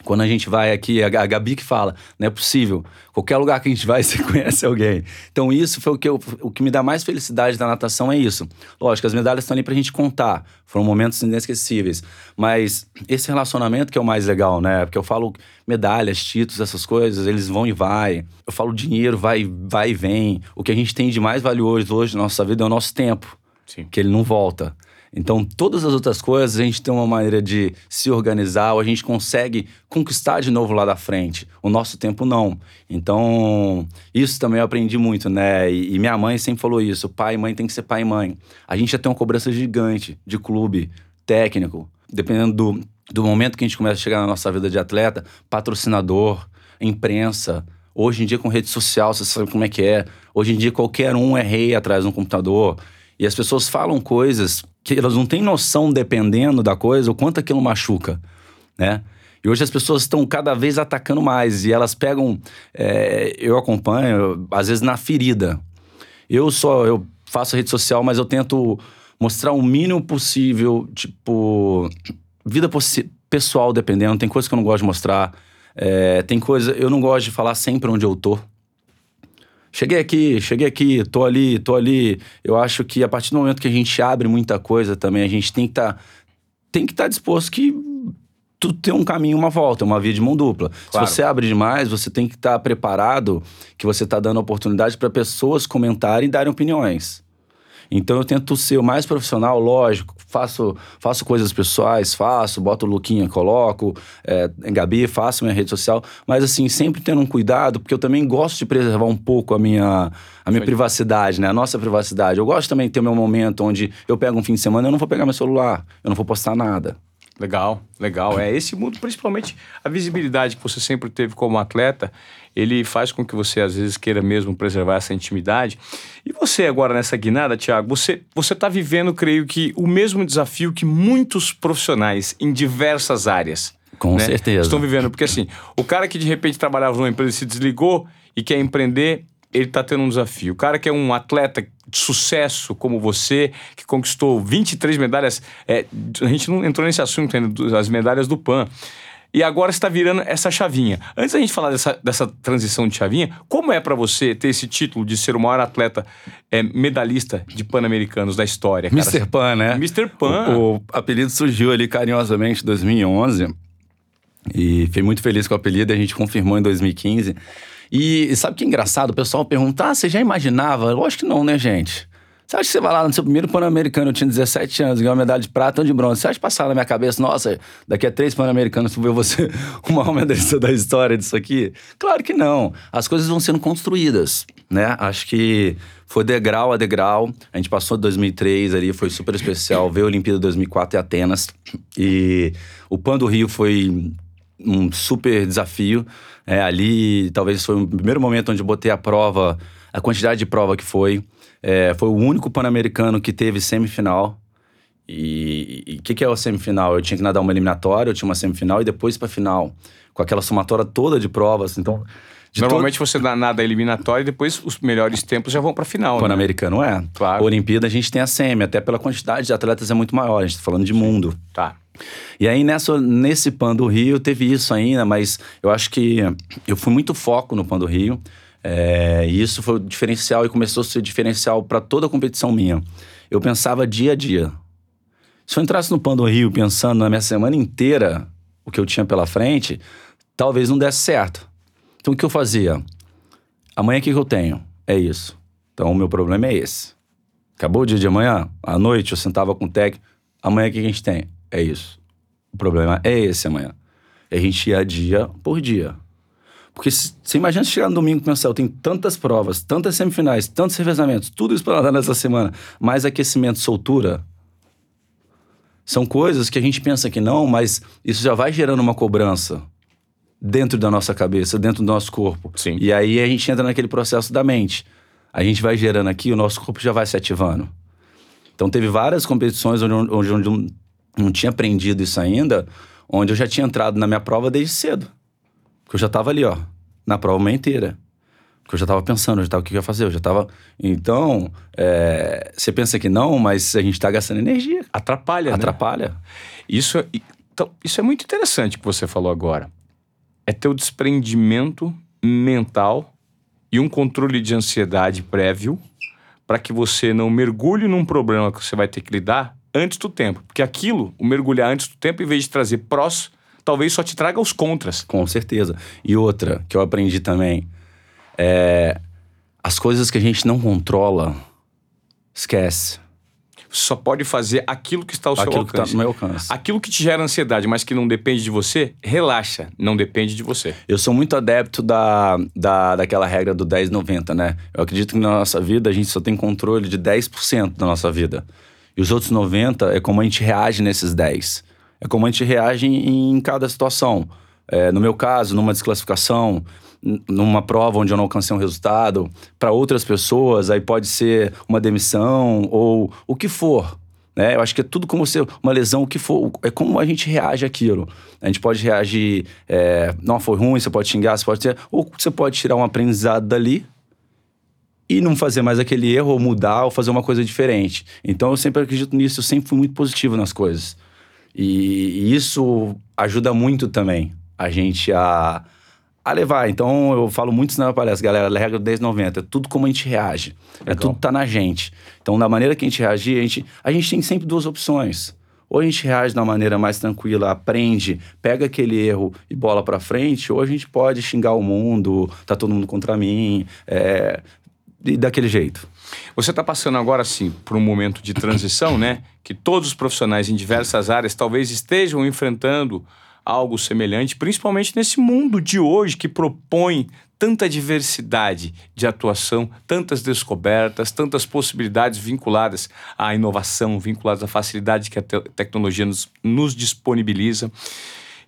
S2: Quando a gente vai aqui, a Gabi que fala, não é possível. Qualquer lugar que a gente vai, você conhece alguém. Então, isso foi o que, eu, o que me dá mais felicidade da natação, é isso. Lógico, as medalhas estão ali pra gente contar. Foram momentos inesquecíveis. Mas esse relacionamento que é o mais legal, né? Porque eu falo medalhas, títulos, essas coisas, eles vão e vai. Eu falo dinheiro, vai, vai e vem. O que a gente tem de mais valioso hoje na nossa vida é o nosso tempo. Sim. Que ele não volta. Então, todas as outras coisas, a gente tem uma maneira de se organizar, ou a gente consegue conquistar de novo lá da frente. O nosso tempo não. Então, isso também eu aprendi muito, né? E, e minha mãe sempre falou isso: pai e mãe tem que ser pai e mãe. A gente já tem uma cobrança gigante de clube, técnico, dependendo do, do momento que a gente começa a chegar na nossa vida de atleta, patrocinador, imprensa. Hoje em dia, com rede social, você sabe como é que é. Hoje em dia, qualquer um é rei atrás de um computador. E as pessoas falam coisas que elas não têm noção, dependendo da coisa, o quanto aquilo machuca, né? E hoje as pessoas estão cada vez atacando mais e elas pegam. É, eu acompanho, às vezes, na ferida. Eu só eu faço rede social, mas eu tento mostrar o mínimo possível, tipo, vida pessoal, dependendo. Tem coisas que eu não gosto de mostrar. É, tem coisa. Eu não gosto de falar sempre onde eu tô. Cheguei aqui, cheguei aqui, tô ali, tô ali. Eu acho que a partir do momento que a gente abre muita coisa também, a gente tem que estar tá, tem que estar tá disposto que tu tem um caminho, uma volta, uma via de mão dupla. Claro. Se você abre demais, você tem que estar tá preparado que você está dando oportunidade para pessoas comentarem e darem opiniões. Então eu tento ser o mais profissional, lógico, faço, faço coisas pessoais, faço, boto Luquinha, coloco, é, em Gabi, faço minha rede social, mas assim, sempre tendo um cuidado, porque eu também gosto de preservar um pouco a minha, a minha privacidade, né? A nossa privacidade. Eu gosto também de ter o meu momento onde eu pego um fim de semana, eu não vou pegar meu celular, eu não vou postar nada.
S1: Legal, legal. É esse mundo, principalmente a visibilidade que você sempre teve como atleta, ele faz com que você às vezes queira mesmo preservar essa intimidade. E você agora nessa guinada, Thiago, você você está vivendo, creio que o mesmo desafio que muitos profissionais em diversas áreas.
S2: Com né, certeza.
S1: Estão vivendo, porque assim, o cara que de repente trabalhava numa empresa e se desligou e quer empreender, ele está tendo um desafio. O cara que é um atleta de sucesso como você, que conquistou 23 medalhas, é, a gente não entrou nesse assunto ainda, as medalhas do PAN. E agora está virando essa chavinha. Antes da gente falar dessa, dessa transição de chavinha, como é para você ter esse título de ser o maior atleta é, medalhista de Pan-Americanos da história?
S2: Cara? Mr. Pan, né?
S1: Mr. Pan.
S2: O, o apelido surgiu ali carinhosamente em 2011. E fiquei muito feliz com o apelido, a gente confirmou em 2015. E sabe que é engraçado? O pessoal pergunta: ah, você já imaginava? Lógico que não, né, gente? Você acha que você vai lá no seu primeiro Pan-Americano, eu tinha 17 anos, ganhou uma medalha de prata ou de bronze. Você acha passar na minha cabeça, nossa, daqui a três Pan-Americanos vê você uma medalhista da história disso aqui? Claro que não. As coisas vão sendo construídas, né? Acho que foi degrau a degrau. A gente passou de 2003 ali, foi super especial. Veio a Olimpíada 2004 em Atenas. E o Pan do Rio foi um super desafio. É, ali, talvez foi o primeiro momento onde eu botei a prova, a quantidade de prova que foi. É, foi o único Pan-Americano que teve semifinal. E o que, que é o semifinal? Eu tinha que nadar uma eliminatória, eu tinha uma semifinal e depois para final. Com aquela somatória toda de provas. Então.
S1: Normalmente todo... você dá nada eliminatória e depois os melhores tempos já vão para final.
S2: Né? Pan-Americano né? é. Claro. Olimpíada a gente tem a semi, até pela quantidade de atletas é muito maior. A gente tá falando de mundo.
S1: Tá.
S2: E aí, nessa, nesse Pan do Rio, teve isso ainda, mas eu acho que eu fui muito foco no Pan do Rio. É, e isso foi o diferencial e começou a ser diferencial para toda a competição minha. Eu pensava dia a dia. Se eu entrasse no Pan do Rio pensando na minha semana inteira, o que eu tinha pela frente, talvez não desse certo. Então, o que eu fazia? Amanhã, o que, que eu tenho? É isso. Então, o meu problema é esse. Acabou o dia de amanhã? À noite, eu sentava com o técnico. Amanhã, o que a gente tem? É isso. O problema é esse amanhã. É a gente ir dia por dia. Porque você imagina chegar no domingo e pensar, eu tenho tantas provas, tantas semifinais, tantos revezamentos, tudo isso para dar nessa semana, mais aquecimento, soltura. São coisas que a gente pensa que não, mas isso já vai gerando uma cobrança. dentro da nossa cabeça, dentro do nosso corpo.
S1: Sim.
S2: E aí a gente entra naquele processo da mente. A gente vai gerando aqui, o nosso corpo já vai se ativando. Então teve várias competições onde, onde, onde eu não tinha aprendido isso ainda, onde eu já tinha entrado na minha prova desde cedo. Porque eu já estava ali, ó, na prova inteira. Porque eu já estava pensando, eu já tava, o que eu ia fazer, eu já estava... Então, é, você pensa que não, mas a gente está gastando energia.
S1: Atrapalha, né?
S2: Atrapalha.
S1: Isso, é- então, isso é muito interessante que você falou agora. É ter o desprendimento mental e um controle de ansiedade prévio para que você não mergulhe num problema que você vai ter que lidar antes do tempo. Porque aquilo, o mergulhar antes do tempo, em vez de trazer prós, talvez só te traga os contras.
S2: Com certeza. E outra que eu aprendi também é as coisas que a gente não controla, esquece.
S1: Só pode fazer aquilo que está ao seu
S2: Aquilo que tá
S1: alcance.
S2: no meu alcance.
S1: Aquilo que te gera ansiedade, mas que não depende de você, relaxa, não depende de você.
S2: Eu sou muito adepto da, da, daquela regra do 10-90, né? Eu acredito que na nossa vida a gente só tem controle de 10% da nossa vida. E os outros 90% é como a gente reage nesses 10%. É como a gente reage em, em cada situação. É, no meu caso, numa desclassificação, numa prova onde eu não alcancei um resultado, para outras pessoas, aí pode ser uma demissão ou o que for. Né? Eu acho que é tudo como ser uma lesão, o que for, é como a gente reage àquilo. A gente pode reagir, é, não foi ruim, você pode xingar, você pode ter, ou você pode tirar um aprendizado dali e não fazer mais aquele erro, ou mudar, ou fazer uma coisa diferente. Então eu sempre acredito nisso, eu sempre fui muito positivo nas coisas. E, e isso ajuda muito também a gente a, a levar. Então eu falo muito isso na minha palestra, galera, a regra do 1090, é tudo como a gente reage. É
S1: Legal.
S2: tudo tá na gente. Então, da maneira que a gente reagir, a gente, a gente tem sempre duas opções. Ou a gente reage de uma maneira mais tranquila, aprende, pega aquele erro e bola pra frente, ou a gente pode xingar o mundo, tá todo mundo contra mim, é, daquele jeito.
S1: Você está passando agora, sim, por um momento de transição, né? Que todos os profissionais em diversas áreas talvez estejam enfrentando algo semelhante, principalmente nesse mundo de hoje que propõe tanta diversidade de atuação, tantas descobertas, tantas possibilidades vinculadas à inovação, vinculadas à facilidade que a te- tecnologia nos, nos disponibiliza.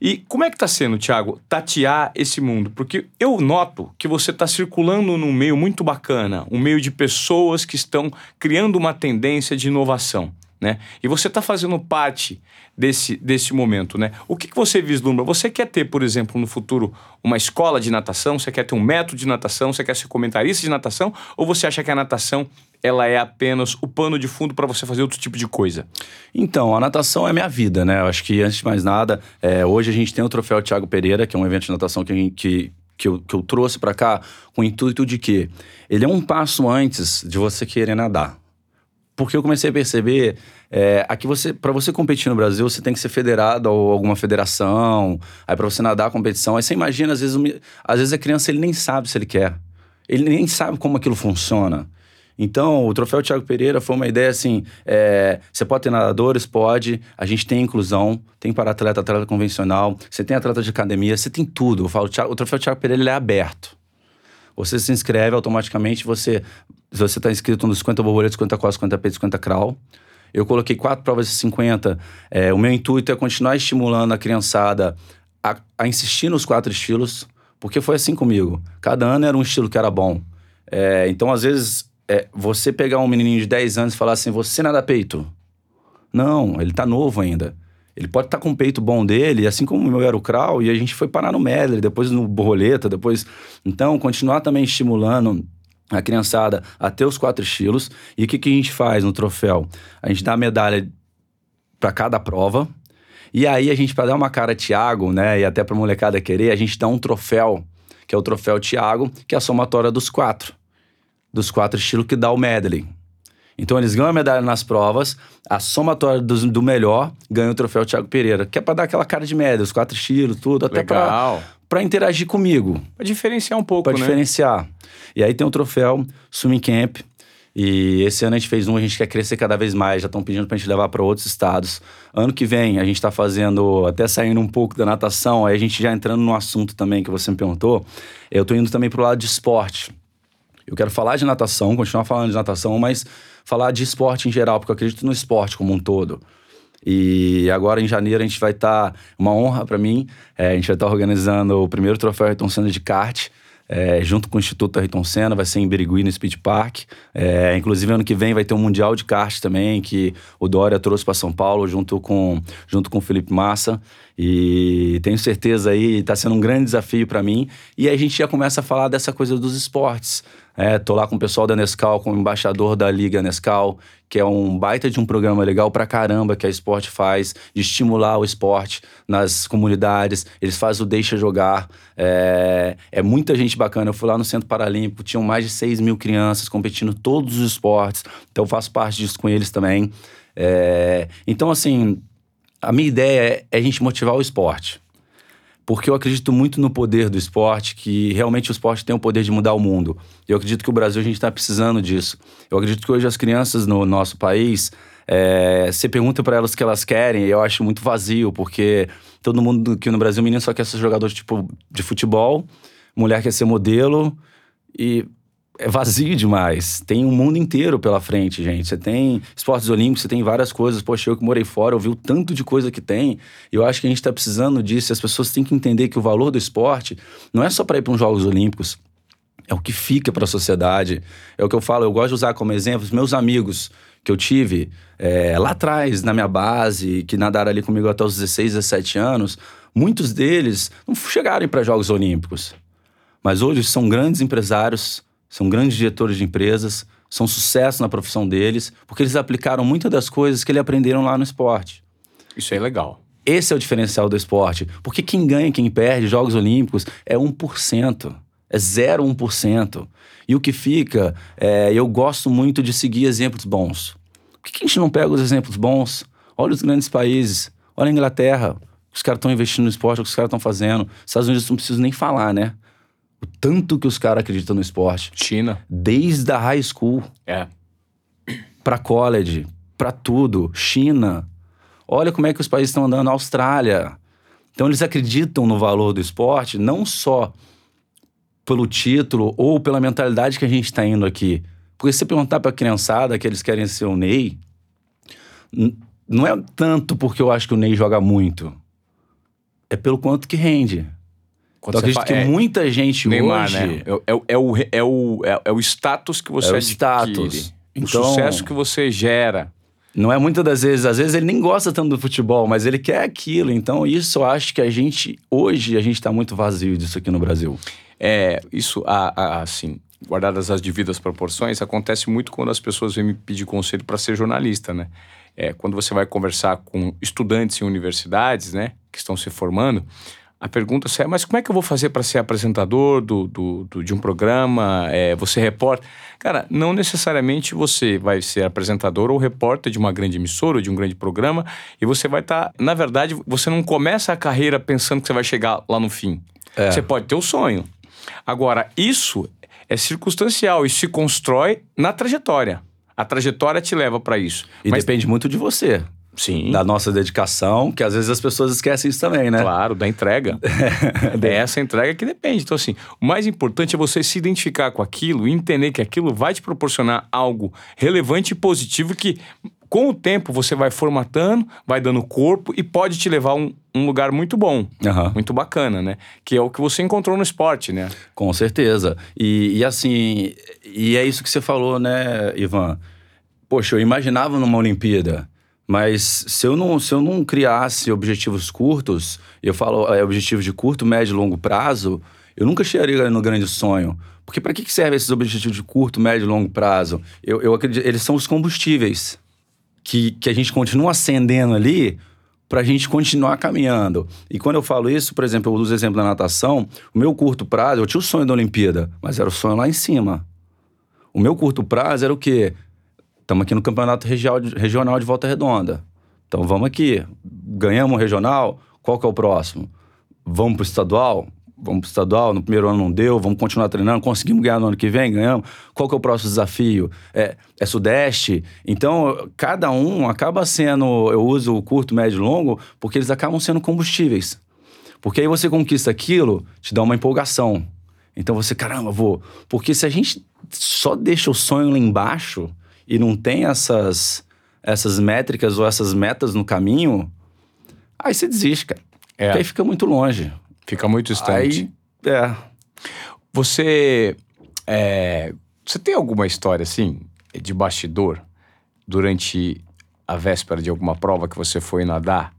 S1: E como é que está sendo, Thiago, tatear esse mundo? Porque eu noto que você está circulando num meio muito bacana, um meio de pessoas que estão criando uma tendência de inovação, né? E você está fazendo parte desse, desse momento, né? O que, que você vislumbra? Você quer ter, por exemplo, no futuro, uma escola de natação? Você quer ter um método de natação? Você quer ser comentarista de natação? Ou você acha que a natação ela é apenas o pano de fundo para você fazer outro tipo de coisa?
S2: Então, a natação é minha vida, né? Eu acho que, antes de mais nada, é, hoje a gente tem o Troféu Thiago Pereira, que é um evento de natação que, que, que, eu, que eu trouxe pra cá com o intuito de que ele é um passo antes de você querer nadar. Porque eu comecei a perceber, é, aqui você, para você competir no Brasil, você tem que ser federado ou alguma federação. Aí para você nadar a competição, aí você imagina às vezes, às vezes a criança ele nem sabe se ele quer, ele nem sabe como aquilo funciona. Então, o troféu Thiago Pereira foi uma ideia assim: é, você pode ter nadadores, pode. A gente tem inclusão, tem para atleta, atleta convencional, você tem atleta de academia, você tem tudo. Eu falo, o troféu Thiago Pereira é aberto. Você se inscreve automaticamente, você você está inscrito nos 50 borboletas, 50 costas, 50 peitos, 50 crawl. Eu coloquei quatro provas de 50. É, o meu intuito é continuar estimulando a criançada a, a insistir nos quatro estilos, porque foi assim comigo. Cada ano era um estilo que era bom. É, então, às vezes, é, você pegar um menininho de 10 anos e falar assim, você nada peito. Não, ele tá novo ainda. Ele pode estar com o peito bom dele, assim como o meu era o crawl, e a gente foi parar no medley, depois no borboleta, depois... Então, continuar também estimulando a criançada a ter os quatro estilos. E o que, que a gente faz no troféu? A gente dá a medalha para cada prova. E aí a gente, para dar uma cara Thiago, né, e até pra molecada querer, a gente dá um troféu, que é o troféu Thiago, que é a somatória dos quatro. Dos quatro estilos que dá o medley. Então eles ganham a medalha nas provas, a somatória do, do melhor ganha o troféu Thiago Pereira, que é pra dar aquela cara de média, os quatro estilos, tudo, até pra,
S1: Legal.
S2: pra interagir comigo.
S1: Pra diferenciar um pouco,
S2: Pra
S1: né?
S2: diferenciar. E aí tem o troféu Swimming Camp. E esse ano a gente fez um, a gente quer crescer cada vez mais. Já estão pedindo pra gente levar para outros estados. Ano que vem a gente tá fazendo, até saindo um pouco da natação, aí a gente já entrando no assunto também que você me perguntou. Eu tô indo também pro lado de esporte. Eu quero falar de natação, continuar falando de natação, mas falar de esporte em geral, porque eu acredito no esporte como um todo. E agora em janeiro a gente vai estar, tá, uma honra para mim, é, a gente vai estar tá organizando o primeiro troféu Ayrton Senna de kart. É, junto com o Instituto Ayrton Senna, vai ser em Birigui, no Speed Park. É, inclusive, ano que vem vai ter um Mundial de Kart também, que o Dória trouxe para São Paulo, junto com, junto com o Felipe Massa. E tenho certeza aí, está sendo um grande desafio para mim. E aí a gente já começa a falar dessa coisa dos esportes. É, tô lá com o pessoal da Nescau, com o embaixador da Liga Nescau, que é um baita de um programa legal pra caramba que a Esporte faz, de estimular o esporte nas comunidades. Eles fazem o Deixa Jogar. É, é muita gente bacana. Eu fui lá no Centro Paralímpico, tinham mais de 6 mil crianças competindo todos os esportes. Então eu faço parte disso com eles também. É, então, assim, a minha ideia é a gente motivar o esporte. Porque eu acredito muito no poder do esporte, que realmente o esporte tem o poder de mudar o mundo. Eu acredito que o Brasil a gente está precisando disso. Eu acredito que hoje as crianças no nosso país, é, você pergunta para elas o que elas querem, e eu acho muito vazio, porque todo mundo aqui no Brasil, menino só quer ser jogador tipo, de futebol, mulher quer ser modelo, e é vazio demais. Tem um mundo inteiro pela frente, gente. Você tem esportes olímpicos, você tem várias coisas. Poxa, eu que morei fora, eu vi o tanto de coisa que tem. E eu acho que a gente está precisando disso. As pessoas têm que entender que o valor do esporte não é só para ir para uns Jogos Olímpicos. É o que fica para a sociedade. É o que eu falo, eu gosto de usar como exemplo os meus amigos que eu tive é, lá atrás, na minha base, que nadaram ali comigo até os 16, 17 anos. Muitos deles não chegaram para Jogos Olímpicos. Mas hoje são grandes empresários, são grandes diretores de empresas, são sucesso na profissão deles, porque eles aplicaram muitas das coisas que eles aprenderam lá no esporte.
S1: Isso é legal.
S2: Esse é o diferencial do esporte. Porque quem ganha, quem perde, Jogos Olímpicos, é 1%. É 0,1%. E o que fica, é, eu gosto muito de seguir exemplos bons. Por que a gente não pega os exemplos bons? Olha os grandes países. Olha a Inglaterra. Os caras estão investindo no esporte, o que os caras estão fazendo. Estados Unidos não preciso nem falar, né? O tanto que os caras acreditam no esporte.
S1: China.
S2: Desde a high school.
S1: É.
S2: Pra college, pra tudo. China. Olha como é que os países estão andando. Austrália. Então eles acreditam no valor do esporte, não só pelo título ou pela mentalidade que a gente está indo aqui. Porque se você perguntar pra criançada que eles querem ser o Ney, não é tanto porque eu acho que o Ney joga muito. É pelo quanto que rende. Quando então, acredito que é, muita gente Neymar, hoje... Né?
S1: É, é, é, o, é, o, é, é, o status que você é o adquire. Status. Então, o sucesso que você gera.
S2: Não é muitas das vezes, às vezes ele nem gosta tanto do futebol, mas ele quer aquilo. Então, isso eu acho que a gente, hoje, a gente está muito vazio disso aqui no Brasil.
S1: É, isso, assim, guardadas as devidas proporções, acontece muito quando as pessoas vêm me pedir conselho para ser jornalista, né? É, quando você vai conversar com estudantes em universidades, né, que estão se formando, a pergunta é, mas como é que eu vou fazer para ser apresentador do, do, do, de um programa, é, você repórter? Cara, não necessariamente você vai ser apresentador ou repórter de uma grande emissora ou de um grande programa e você vai estar... Tá, na verdade, você não começa a carreira pensando que você vai chegar lá no fim. É. Você pode ter o sonho. Agora, isso é circunstancial e se constrói na trajetória. A trajetória te leva para isso.
S2: E Mas... depende muito de você.
S1: Sim.
S2: da nossa dedicação, que às vezes as pessoas esquecem isso também, né?
S1: Claro, da entrega. é essa entrega que depende. Então, assim, o mais importante é você se identificar com aquilo e entender que aquilo vai te proporcionar algo relevante e positivo que, com o tempo, você vai formatando, vai dando corpo e pode te levar a um, um lugar muito bom, uhum. muito bacana, né? Que é o que você encontrou no esporte, né?
S2: Com certeza. E, e assim, e é isso que você falou, né, Ivan? Poxa, eu imaginava numa Olimpíada mas se eu não, se eu não criasse objetivos curtos, eu falo é, objetivos de curto, médio e longo prazo, eu nunca chegaria no grande sonho. Porque para que servem esses objetivos de curto, médio e longo prazo? Eu, eu acredito, eles são os combustíveis que, que a gente continua acendendo ali para a gente continuar caminhando. E quando eu falo isso, por exemplo, eu uso o exemplo da natação, o meu curto prazo, eu tinha o sonho da Olimpíada, mas era o sonho lá em cima. O meu curto prazo era o quê? Estamos aqui no Campeonato Regional de Volta Redonda. Então vamos aqui. Ganhamos o regional, qual que é o próximo? Vamos para o estadual? Vamos para o estadual, no primeiro ano não deu, vamos continuar treinando, conseguimos ganhar no ano que vem, ganhamos. Qual que é o próximo desafio? É, é Sudeste? Então, cada um acaba sendo, eu uso o curto, médio e longo, porque eles acabam sendo combustíveis. Porque aí você conquista aquilo, te dá uma empolgação. Então você, caramba, vou. Porque se a gente só deixa o sonho lá embaixo, e não tem essas, essas métricas ou essas metas no caminho, aí você desiste, cara.
S1: É.
S2: Porque aí fica muito longe.
S1: Fica muito distante.
S2: Aí, é.
S1: Você. é, você tem alguma história assim, de bastidor, durante a véspera de alguma prova que você foi nadar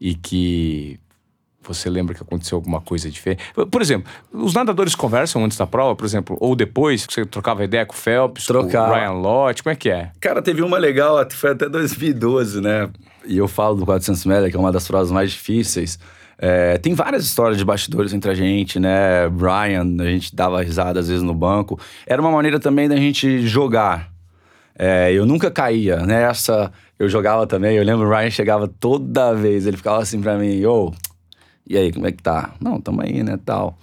S1: e que você lembra que aconteceu alguma coisa diferente? Por exemplo, os nadadores conversam antes da prova, por exemplo, ou depois, que você trocava ideia com o Phelps,
S2: Trocava.
S1: com o Ryan Lott, como é que é?
S2: Cara, teve uma legal, foi até 2012, né? E eu falo do 400 metros, que é uma das provas mais difíceis. É, tem várias histórias de bastidores entre a gente, né? Brian, a gente dava risada às vezes no banco. Era uma maneira também da gente jogar. É, eu nunca caía. Nessa, eu jogava também. Eu lembro o Ryan chegava toda vez, ele ficava assim pra mim, ô, e aí, como é que tá? Não, tamo aí, né, tal.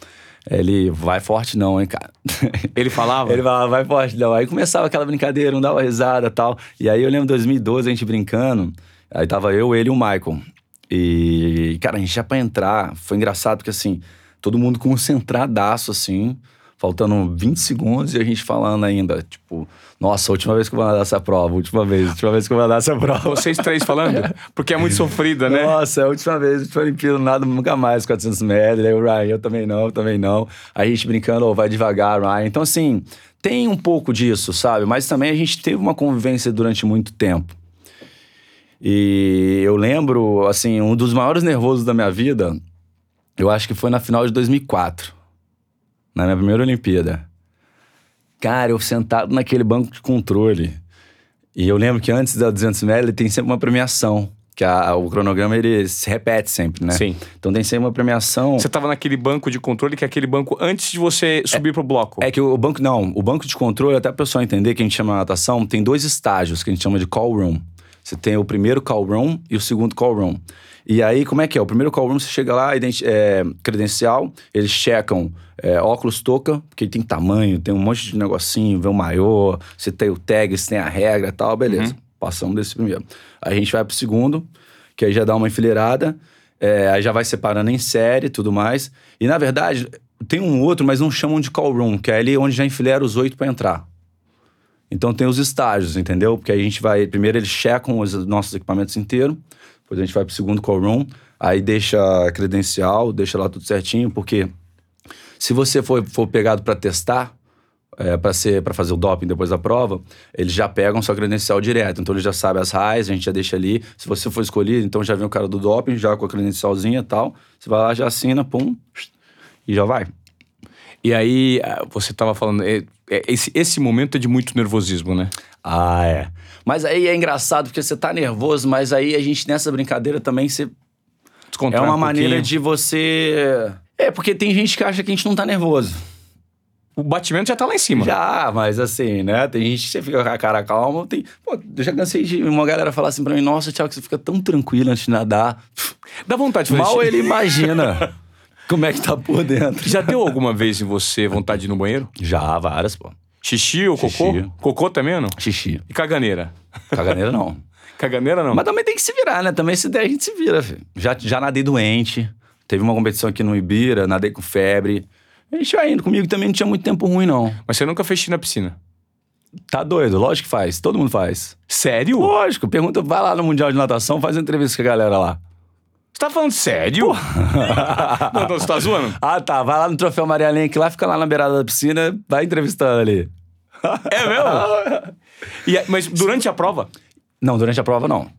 S2: Ele, vai forte não, hein, cara.
S1: Ele falava?
S2: Ele falava, vai forte não. Aí começava aquela brincadeira, um dava risada tal. E aí eu lembro 2012, a gente brincando. Aí tava eu, ele e o Michael. E, cara, a gente já pra entrar, foi engraçado porque assim, todo mundo concentradaço, assim, faltando 20 segundos e a gente falando ainda, tipo, nossa, última vez que eu vou nadar essa prova, última vez, última vez que eu vou nadar essa prova.
S1: Vocês três falando? Porque é muito sofrida, né?
S2: Nossa, é a última vez, última Olimpíada, nada, nunca mais, 400 metros. Aí o Ryan, eu também não, eu também não. Aí a gente brincando, ó, vai devagar, Ryan. Então, assim, tem um pouco disso, sabe? Mas também a gente teve uma convivência durante muito tempo. E eu lembro, assim, um dos maiores nervosos da minha vida, eu acho que foi na final de 2004, na minha primeira Olimpíada. Cara, eu sentado naquele banco de controle. E eu lembro que antes da 200 metros, ele tem sempre uma premiação. Que a- o cronograma, ele se repete sempre, né?
S1: Sim.
S2: Então tem sempre uma premiação.
S1: Você tava naquele banco de controle, que é aquele banco antes de você subir pro bloco.
S2: É que o banco, não, o banco de controle, até a pessoa entender que a gente chama na natação, tem dois estágios que a gente chama de call room. Você tem o primeiro call room e o segundo call room. E aí, como é que é? O primeiro call room, você chega lá, é, credencial, eles checam é, óculos touca, porque tem tamanho, tem um monte de negocinho, vê o maior, você tem o tag, você tem a regra e tal, beleza. Passamos desse primeiro. Aí a gente vai pro segundo, que aí já dá uma enfileirada, é, aí já vai separando em série e tudo mais. E na verdade, tem um outro, mas não chamam de call room, que é ali onde já enfileira os oito para entrar. Então tem os estágios, entendeu? Porque aí a gente vai. Primeiro eles checam os nossos equipamentos inteiros, depois a gente vai pro segundo call room, aí deixa a credencial, deixa lá tudo certinho, porque se você for, for pegado para testar, é, para ser para fazer o doping depois da prova, eles já pegam sua credencial direto. Então eles já sabem as raias, a gente já deixa ali. Se você for escolhido, então já vem o cara do doping, já com a credencialzinha e tal. Você vai lá, já assina, pum, e já vai.
S1: E aí, ah, você tava falando, é- é- esse, esse momento é de muito nervosismo, né?
S2: Ah, é. Mas aí é engraçado porque você tá nervoso, mas aí a gente nessa brincadeira também você é
S1: Descontrar
S2: uma
S1: um
S2: maneira de você É, porque tem gente que acha que a gente não tá nervoso.
S1: O batimento já tá lá em cima.
S2: Já, mas assim, né? Tem gente que você fica com a cara calma. Tem... Pô, eu já cansei de uma galera falar assim pra mim: Nossa, Thiago, você fica tão tranquilo antes de nadar.
S1: Dá vontade de fazer
S2: Mal ele imagina como é que tá por dentro.
S1: Já deu alguma vez em você vontade de ir no banheiro?
S2: Já, várias, pô.
S1: Xixi ou cocô?
S2: Xixi.
S1: Cocô também ou não?
S2: Xixi.
S1: E caganeira?
S2: Caganeira não.
S1: Caganeira não?
S2: Mas também tem que se virar, né? Também se der, a gente se vira, filho. Já, já nadei doente. Teve uma competição aqui no Ibira, nadei com febre. A gente vai indo. Comigo também não tinha muito tempo ruim, não.
S1: Mas você nunca fez xixi na piscina?
S2: Tá doido? Lógico que faz. Todo mundo faz.
S1: Sério?
S2: Lógico. Pergunta, vai lá no Mundial de Natação, faz uma entrevista com a galera lá.
S1: Você tá falando sério? não, não, você tá zoando?
S2: Ah, tá. Vai lá no Troféu Maria Lenk, lá fica lá na beirada da piscina, vai entrevistando ali.
S1: É mesmo? E, aí- mas durante a prova?
S2: Não, durante a prova não.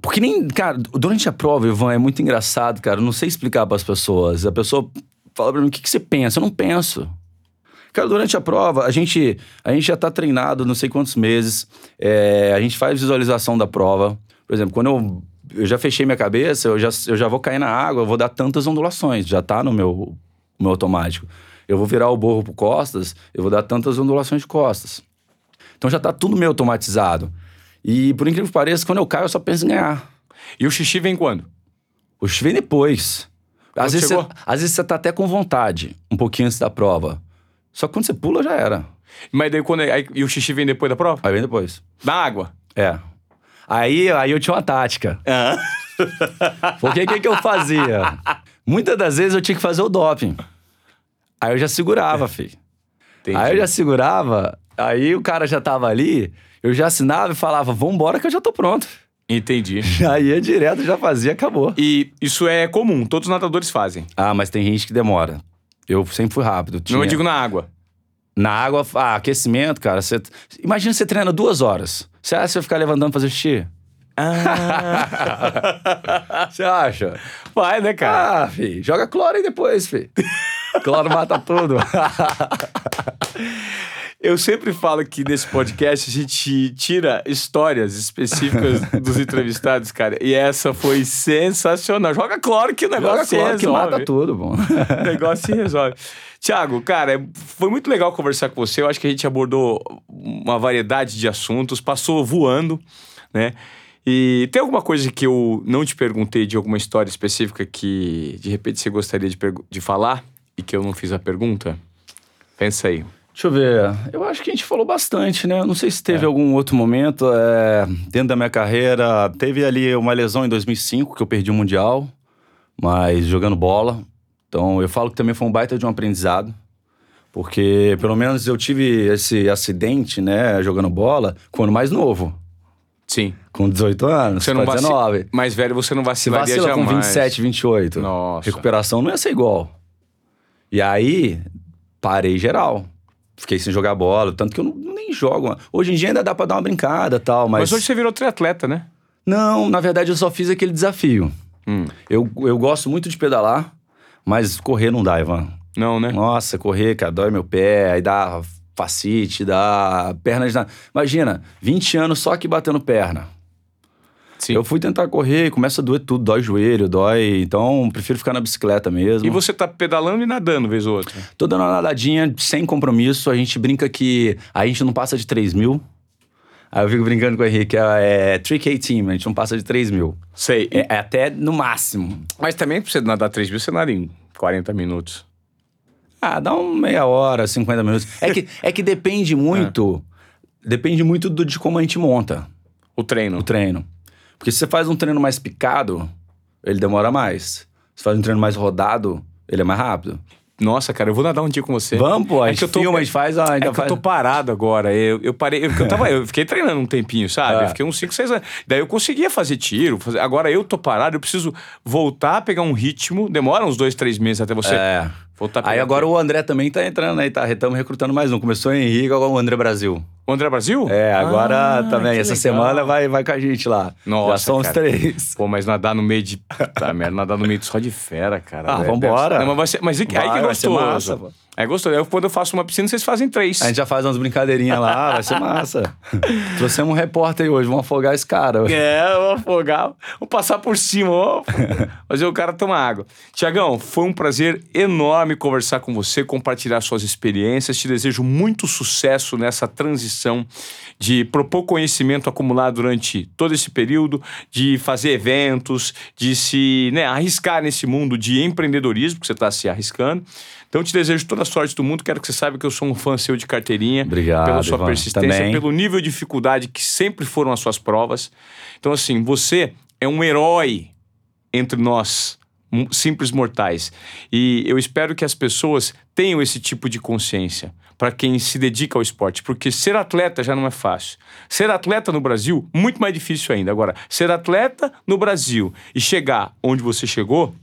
S2: Porque nem, cara, durante a prova, Ivan, é muito engraçado, cara. Eu não sei explicar para as pessoas. A pessoa fala pra mim, o que, que você pensa? Eu não penso. Cara, durante a prova, a gente, a gente já tá treinado não sei quantos meses. É, a gente faz visualização da prova. Por exemplo, quando eu, eu já fechei minha cabeça, eu já, eu já vou cair na água, eu vou dar tantas ondulações. Já tá no meu, meu automático. Eu vou virar o borro pro costas, eu vou dar tantas ondulações de costas. Então já tá tudo meio automatizado. E por incrível que pareça, quando eu caio, eu só penso em ganhar.
S1: E o xixi vem quando?
S2: O xixi vem depois. Às vezes, você, às vezes você tá até com vontade, um pouquinho antes da prova. Só que quando você pula, já era.
S1: Mas daí quando. aí- e o xixi vem depois da prova?
S2: Aí vem depois.
S1: Na água.
S2: É. Aí, aí eu tinha uma tática. Porque o que, que eu fazia? Muitas das vezes eu tinha que fazer o doping. Aí eu já segurava, filho.
S1: Entendi.
S2: Aí eu já segurava, aí o cara já tava ali, eu já assinava e falava, vambora que eu já tô pronto.
S1: Entendi.
S2: Já ia direto, já fazia, acabou.
S1: E isso é comum, todos os nadadores fazem.
S2: Ah, mas tem gente que demora. Eu sempre fui rápido.
S1: Não eu digo na água.
S2: Na água, ah, aquecimento, cara. Você... Imagina você treina duas horas. Você acha que vai ficar levantando pra fazer xixi? Ah. Você acha?
S1: Vai, né, cara?
S2: Ah, filho. Joga cloro aí depois, filho. cloro mata tudo.
S1: Eu sempre falo que nesse podcast a gente tira histórias específicas dos entrevistados, cara. E essa foi sensacional. Joga cloro que o negócio Joga se cloro resolve.
S2: que mata tudo, bom.
S1: o negócio se resolve. Tiago, cara, foi muito legal conversar com você. Eu acho que a gente abordou uma variedade de assuntos, passou voando, né? E tem alguma coisa que eu não te perguntei de alguma história específica que de repente você gostaria de, de falar e que eu não fiz a pergunta? Pensa aí.
S2: Deixa eu ver. Eu acho que a gente falou bastante, né? Não sei se teve é. algum outro momento é, dentro da minha carreira. Teve ali uma lesão em 2005 que eu perdi o Mundial, mas jogando bola. Então eu falo que também foi um baita de um aprendizado. Porque pelo menos eu tive esse acidente, né, jogando bola, quando mais novo.
S1: Sim.
S2: Com 18 anos, você não 19.
S1: Mais velho você não vacilaria
S2: você vacila
S1: jamais.
S2: com 27, 28.
S1: Nossa.
S2: Recuperação não ia ser igual. E aí, parei geral. Fiquei sem jogar bola, tanto que eu não, nem jogo. Hoje em dia ainda dá pra dar uma brincada tal, mas...
S1: Mas hoje você virou triatleta, né?
S2: Não, na verdade eu só fiz aquele desafio. Hum. Eu, eu gosto muito de pedalar, mas correr não dá, Ivan.
S1: Não, né?
S2: Nossa, correr, cara, dói meu pé, aí dá facite, dá pernas na... Imagina, 20 anos só que batendo perna. Sim. Eu fui tentar correr, começa a doer tudo, dói joelho, dói. Então, prefiro ficar na bicicleta mesmo.
S1: E você tá pedalando e nadando, vez ou outra?
S2: Tô dando uma nadadinha sem compromisso. A gente brinca que a gente não passa de 3 mil. Aí eu fico brincando com o Henrique, é, é Trick Team, a gente não passa de 3 mil.
S1: Sei.
S2: É, é, até no máximo.
S1: Mas também pra você nadar 3 mil, você nada em 40 minutos.
S2: Ah, dá uma meia hora, 50 minutos. É que, é que depende muito. É. Depende muito do, de como a gente monta.
S1: O treino.
S2: O treino. Porque se você faz um treino mais picado, ele demora mais. Se faz um treino mais rodado, ele é mais rápido.
S1: Nossa, cara, eu vou nadar um dia com você.
S2: Vamos, pô. A gente é tô, filma, faz...
S1: Ah,
S2: ainda
S1: é
S2: faz...
S1: eu tô parado agora. Eu, eu parei... Eu, eu, tava, eu fiquei treinando um tempinho, sabe? É. Eu fiquei uns 5, 6 anos. Daí eu conseguia fazer tiro. Fazer... Agora eu tô parado, eu preciso voltar a pegar um ritmo. Demora uns dois, três meses até você...
S2: É. Aí agora o André também tá entrando aí, tá? Estamos recrutando mais um. Começou o Henrique, agora o André Brasil.
S1: O André Brasil?
S2: É, agora ah, também. Essa legal. semana vai, vai com a gente lá.
S1: Nossa, Já
S2: são os três.
S1: Pô, mas nadar no meio de. Tá, merda, nadar no meio de só de fera, cara.
S2: Ah, vambora.
S1: Não, mas vai ser, mas vai, aí que é gostoso.
S2: Massa, pô.
S1: É gostoso. Eu, quando eu faço uma piscina, vocês fazem três.
S2: A gente já faz umas brincadeirinhas lá, vai ser massa. Trouxemos um repórter aí hoje, vamos afogar esse cara.
S1: É, vamos afogar. Vamos passar por cima, ó. fazer o cara tomar água. Tiagão, foi um prazer enorme conversar com você, compartilhar suas experiências. Te desejo muito sucesso nessa transição de propor conhecimento acumulado durante todo esse período, de fazer eventos, de se né, arriscar nesse mundo de empreendedorismo, que você está se arriscando. Então, eu te desejo toda a sorte do mundo. Quero que você saiba que eu sou um fã seu de carteirinha.
S2: Obrigado.
S1: Pela sua
S2: Ivan,
S1: persistência,
S2: também.
S1: pelo nível de dificuldade que sempre foram as suas provas. Então, assim, você é um herói entre nós, simples mortais. E eu espero que as pessoas tenham esse tipo de consciência para quem se dedica ao esporte, porque ser atleta já não é fácil. Ser atleta no Brasil, muito mais difícil ainda. Agora, ser atleta no Brasil e chegar onde você chegou,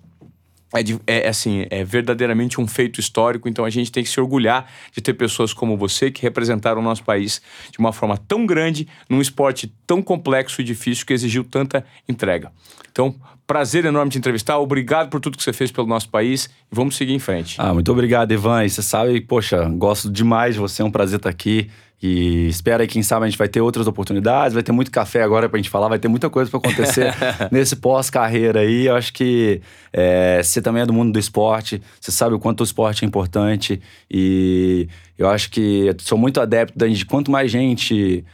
S1: é, de, é, assim, é verdadeiramente um feito histórico, então a gente tem que se orgulhar de ter pessoas como você que representaram o nosso país de uma forma tão grande, num esporte tão complexo e difícil que exigiu tanta entrega. Então, prazer enorme te entrevistar, obrigado por tudo que você fez pelo nosso país e vamos seguir em frente.
S2: Ah, muito obrigado, Ivan. E você sabe, poxa, gosto demais de você, é um prazer estar aqui. E espera aí, quem sabe a gente vai ter outras oportunidades, vai ter muito café agora pra gente falar, vai ter muita coisa para acontecer nesse pós-carreira aí. Eu acho que é, você também é do mundo do esporte, você sabe o quanto o esporte é importante. E eu acho que sou muito adepto da gente, quanto mais gente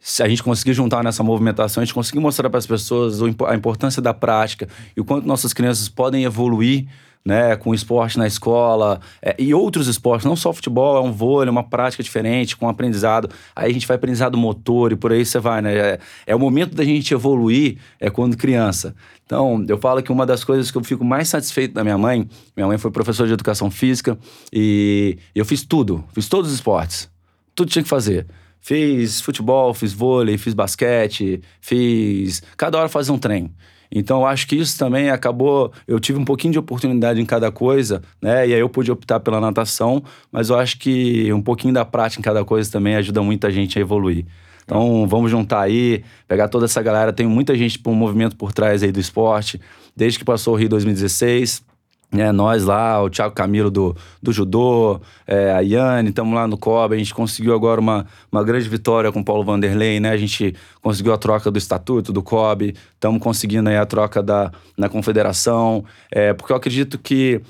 S2: se a gente conseguir juntar nessa movimentação, a gente conseguir mostrar para as pessoas a importância da prática e o quanto nossas crianças podem evoluir né, com esporte na escola é, e outros esportes, não só futebol, é um vôlei, uma prática diferente, com aprendizado. Aí a gente vai aprendizado motor e por aí você vai, né? É, é o momento da gente evoluir, é quando criança. Então, eu falo que uma das coisas que eu fico mais satisfeito da minha mãe, minha mãe foi professora de educação física e eu fiz tudo, fiz todos os esportes, tudo tinha que fazer. fiz futebol, fiz vôlei, fiz basquete, fiz. Cada hora fazer um trem. Então, eu acho que isso também acabou. Eu tive um pouquinho de oportunidade em cada coisa, né? E aí eu pude optar pela natação, mas eu acho que um pouquinho da prática em cada coisa também ajuda muita gente a evoluir. Então, vamos juntar aí, pegar toda essa galera. Tem muita gente, um movimento por trás aí do esporte, desde que passou o Rio 2016 né, nós lá, o Thiago Camilo do, do judô, é, a Yane, estamos lá no COB, a gente conseguiu agora uma, uma grande vitória com o Paulo Vanderlei, né? A gente conseguiu a troca do estatuto do COB, estamos conseguindo aí a troca da, na confederação, é, porque eu acredito que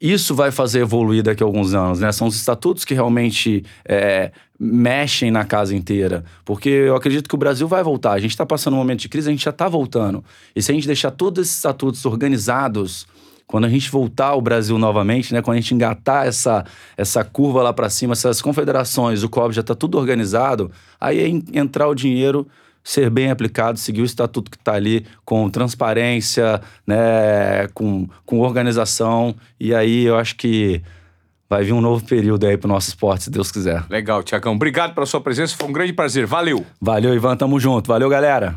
S2: isso vai fazer evoluir daqui a alguns anos, né? São os estatutos que realmente é, mexem na casa inteira. Porque eu acredito que o Brasil vai voltar. A gente está passando um momento de crise, a gente já está voltando. E se a gente deixar todos esses estatutos organizados quando a gente voltar ao Brasil novamente, né, quando a gente engatar essa, essa curva lá para cima, essas confederações, o COB já está tudo organizado, aí é entrar o dinheiro ser bem aplicado, seguir o estatuto que está ali com transparência, né, com, com organização, e aí eu acho que vai vir um novo período aí para o nosso esporte, se Deus quiser.
S1: Legal, Tiagão. Obrigado pela sua presença, foi um grande prazer. Valeu.
S2: Valeu, Ivan, tamo junto. Valeu, galera.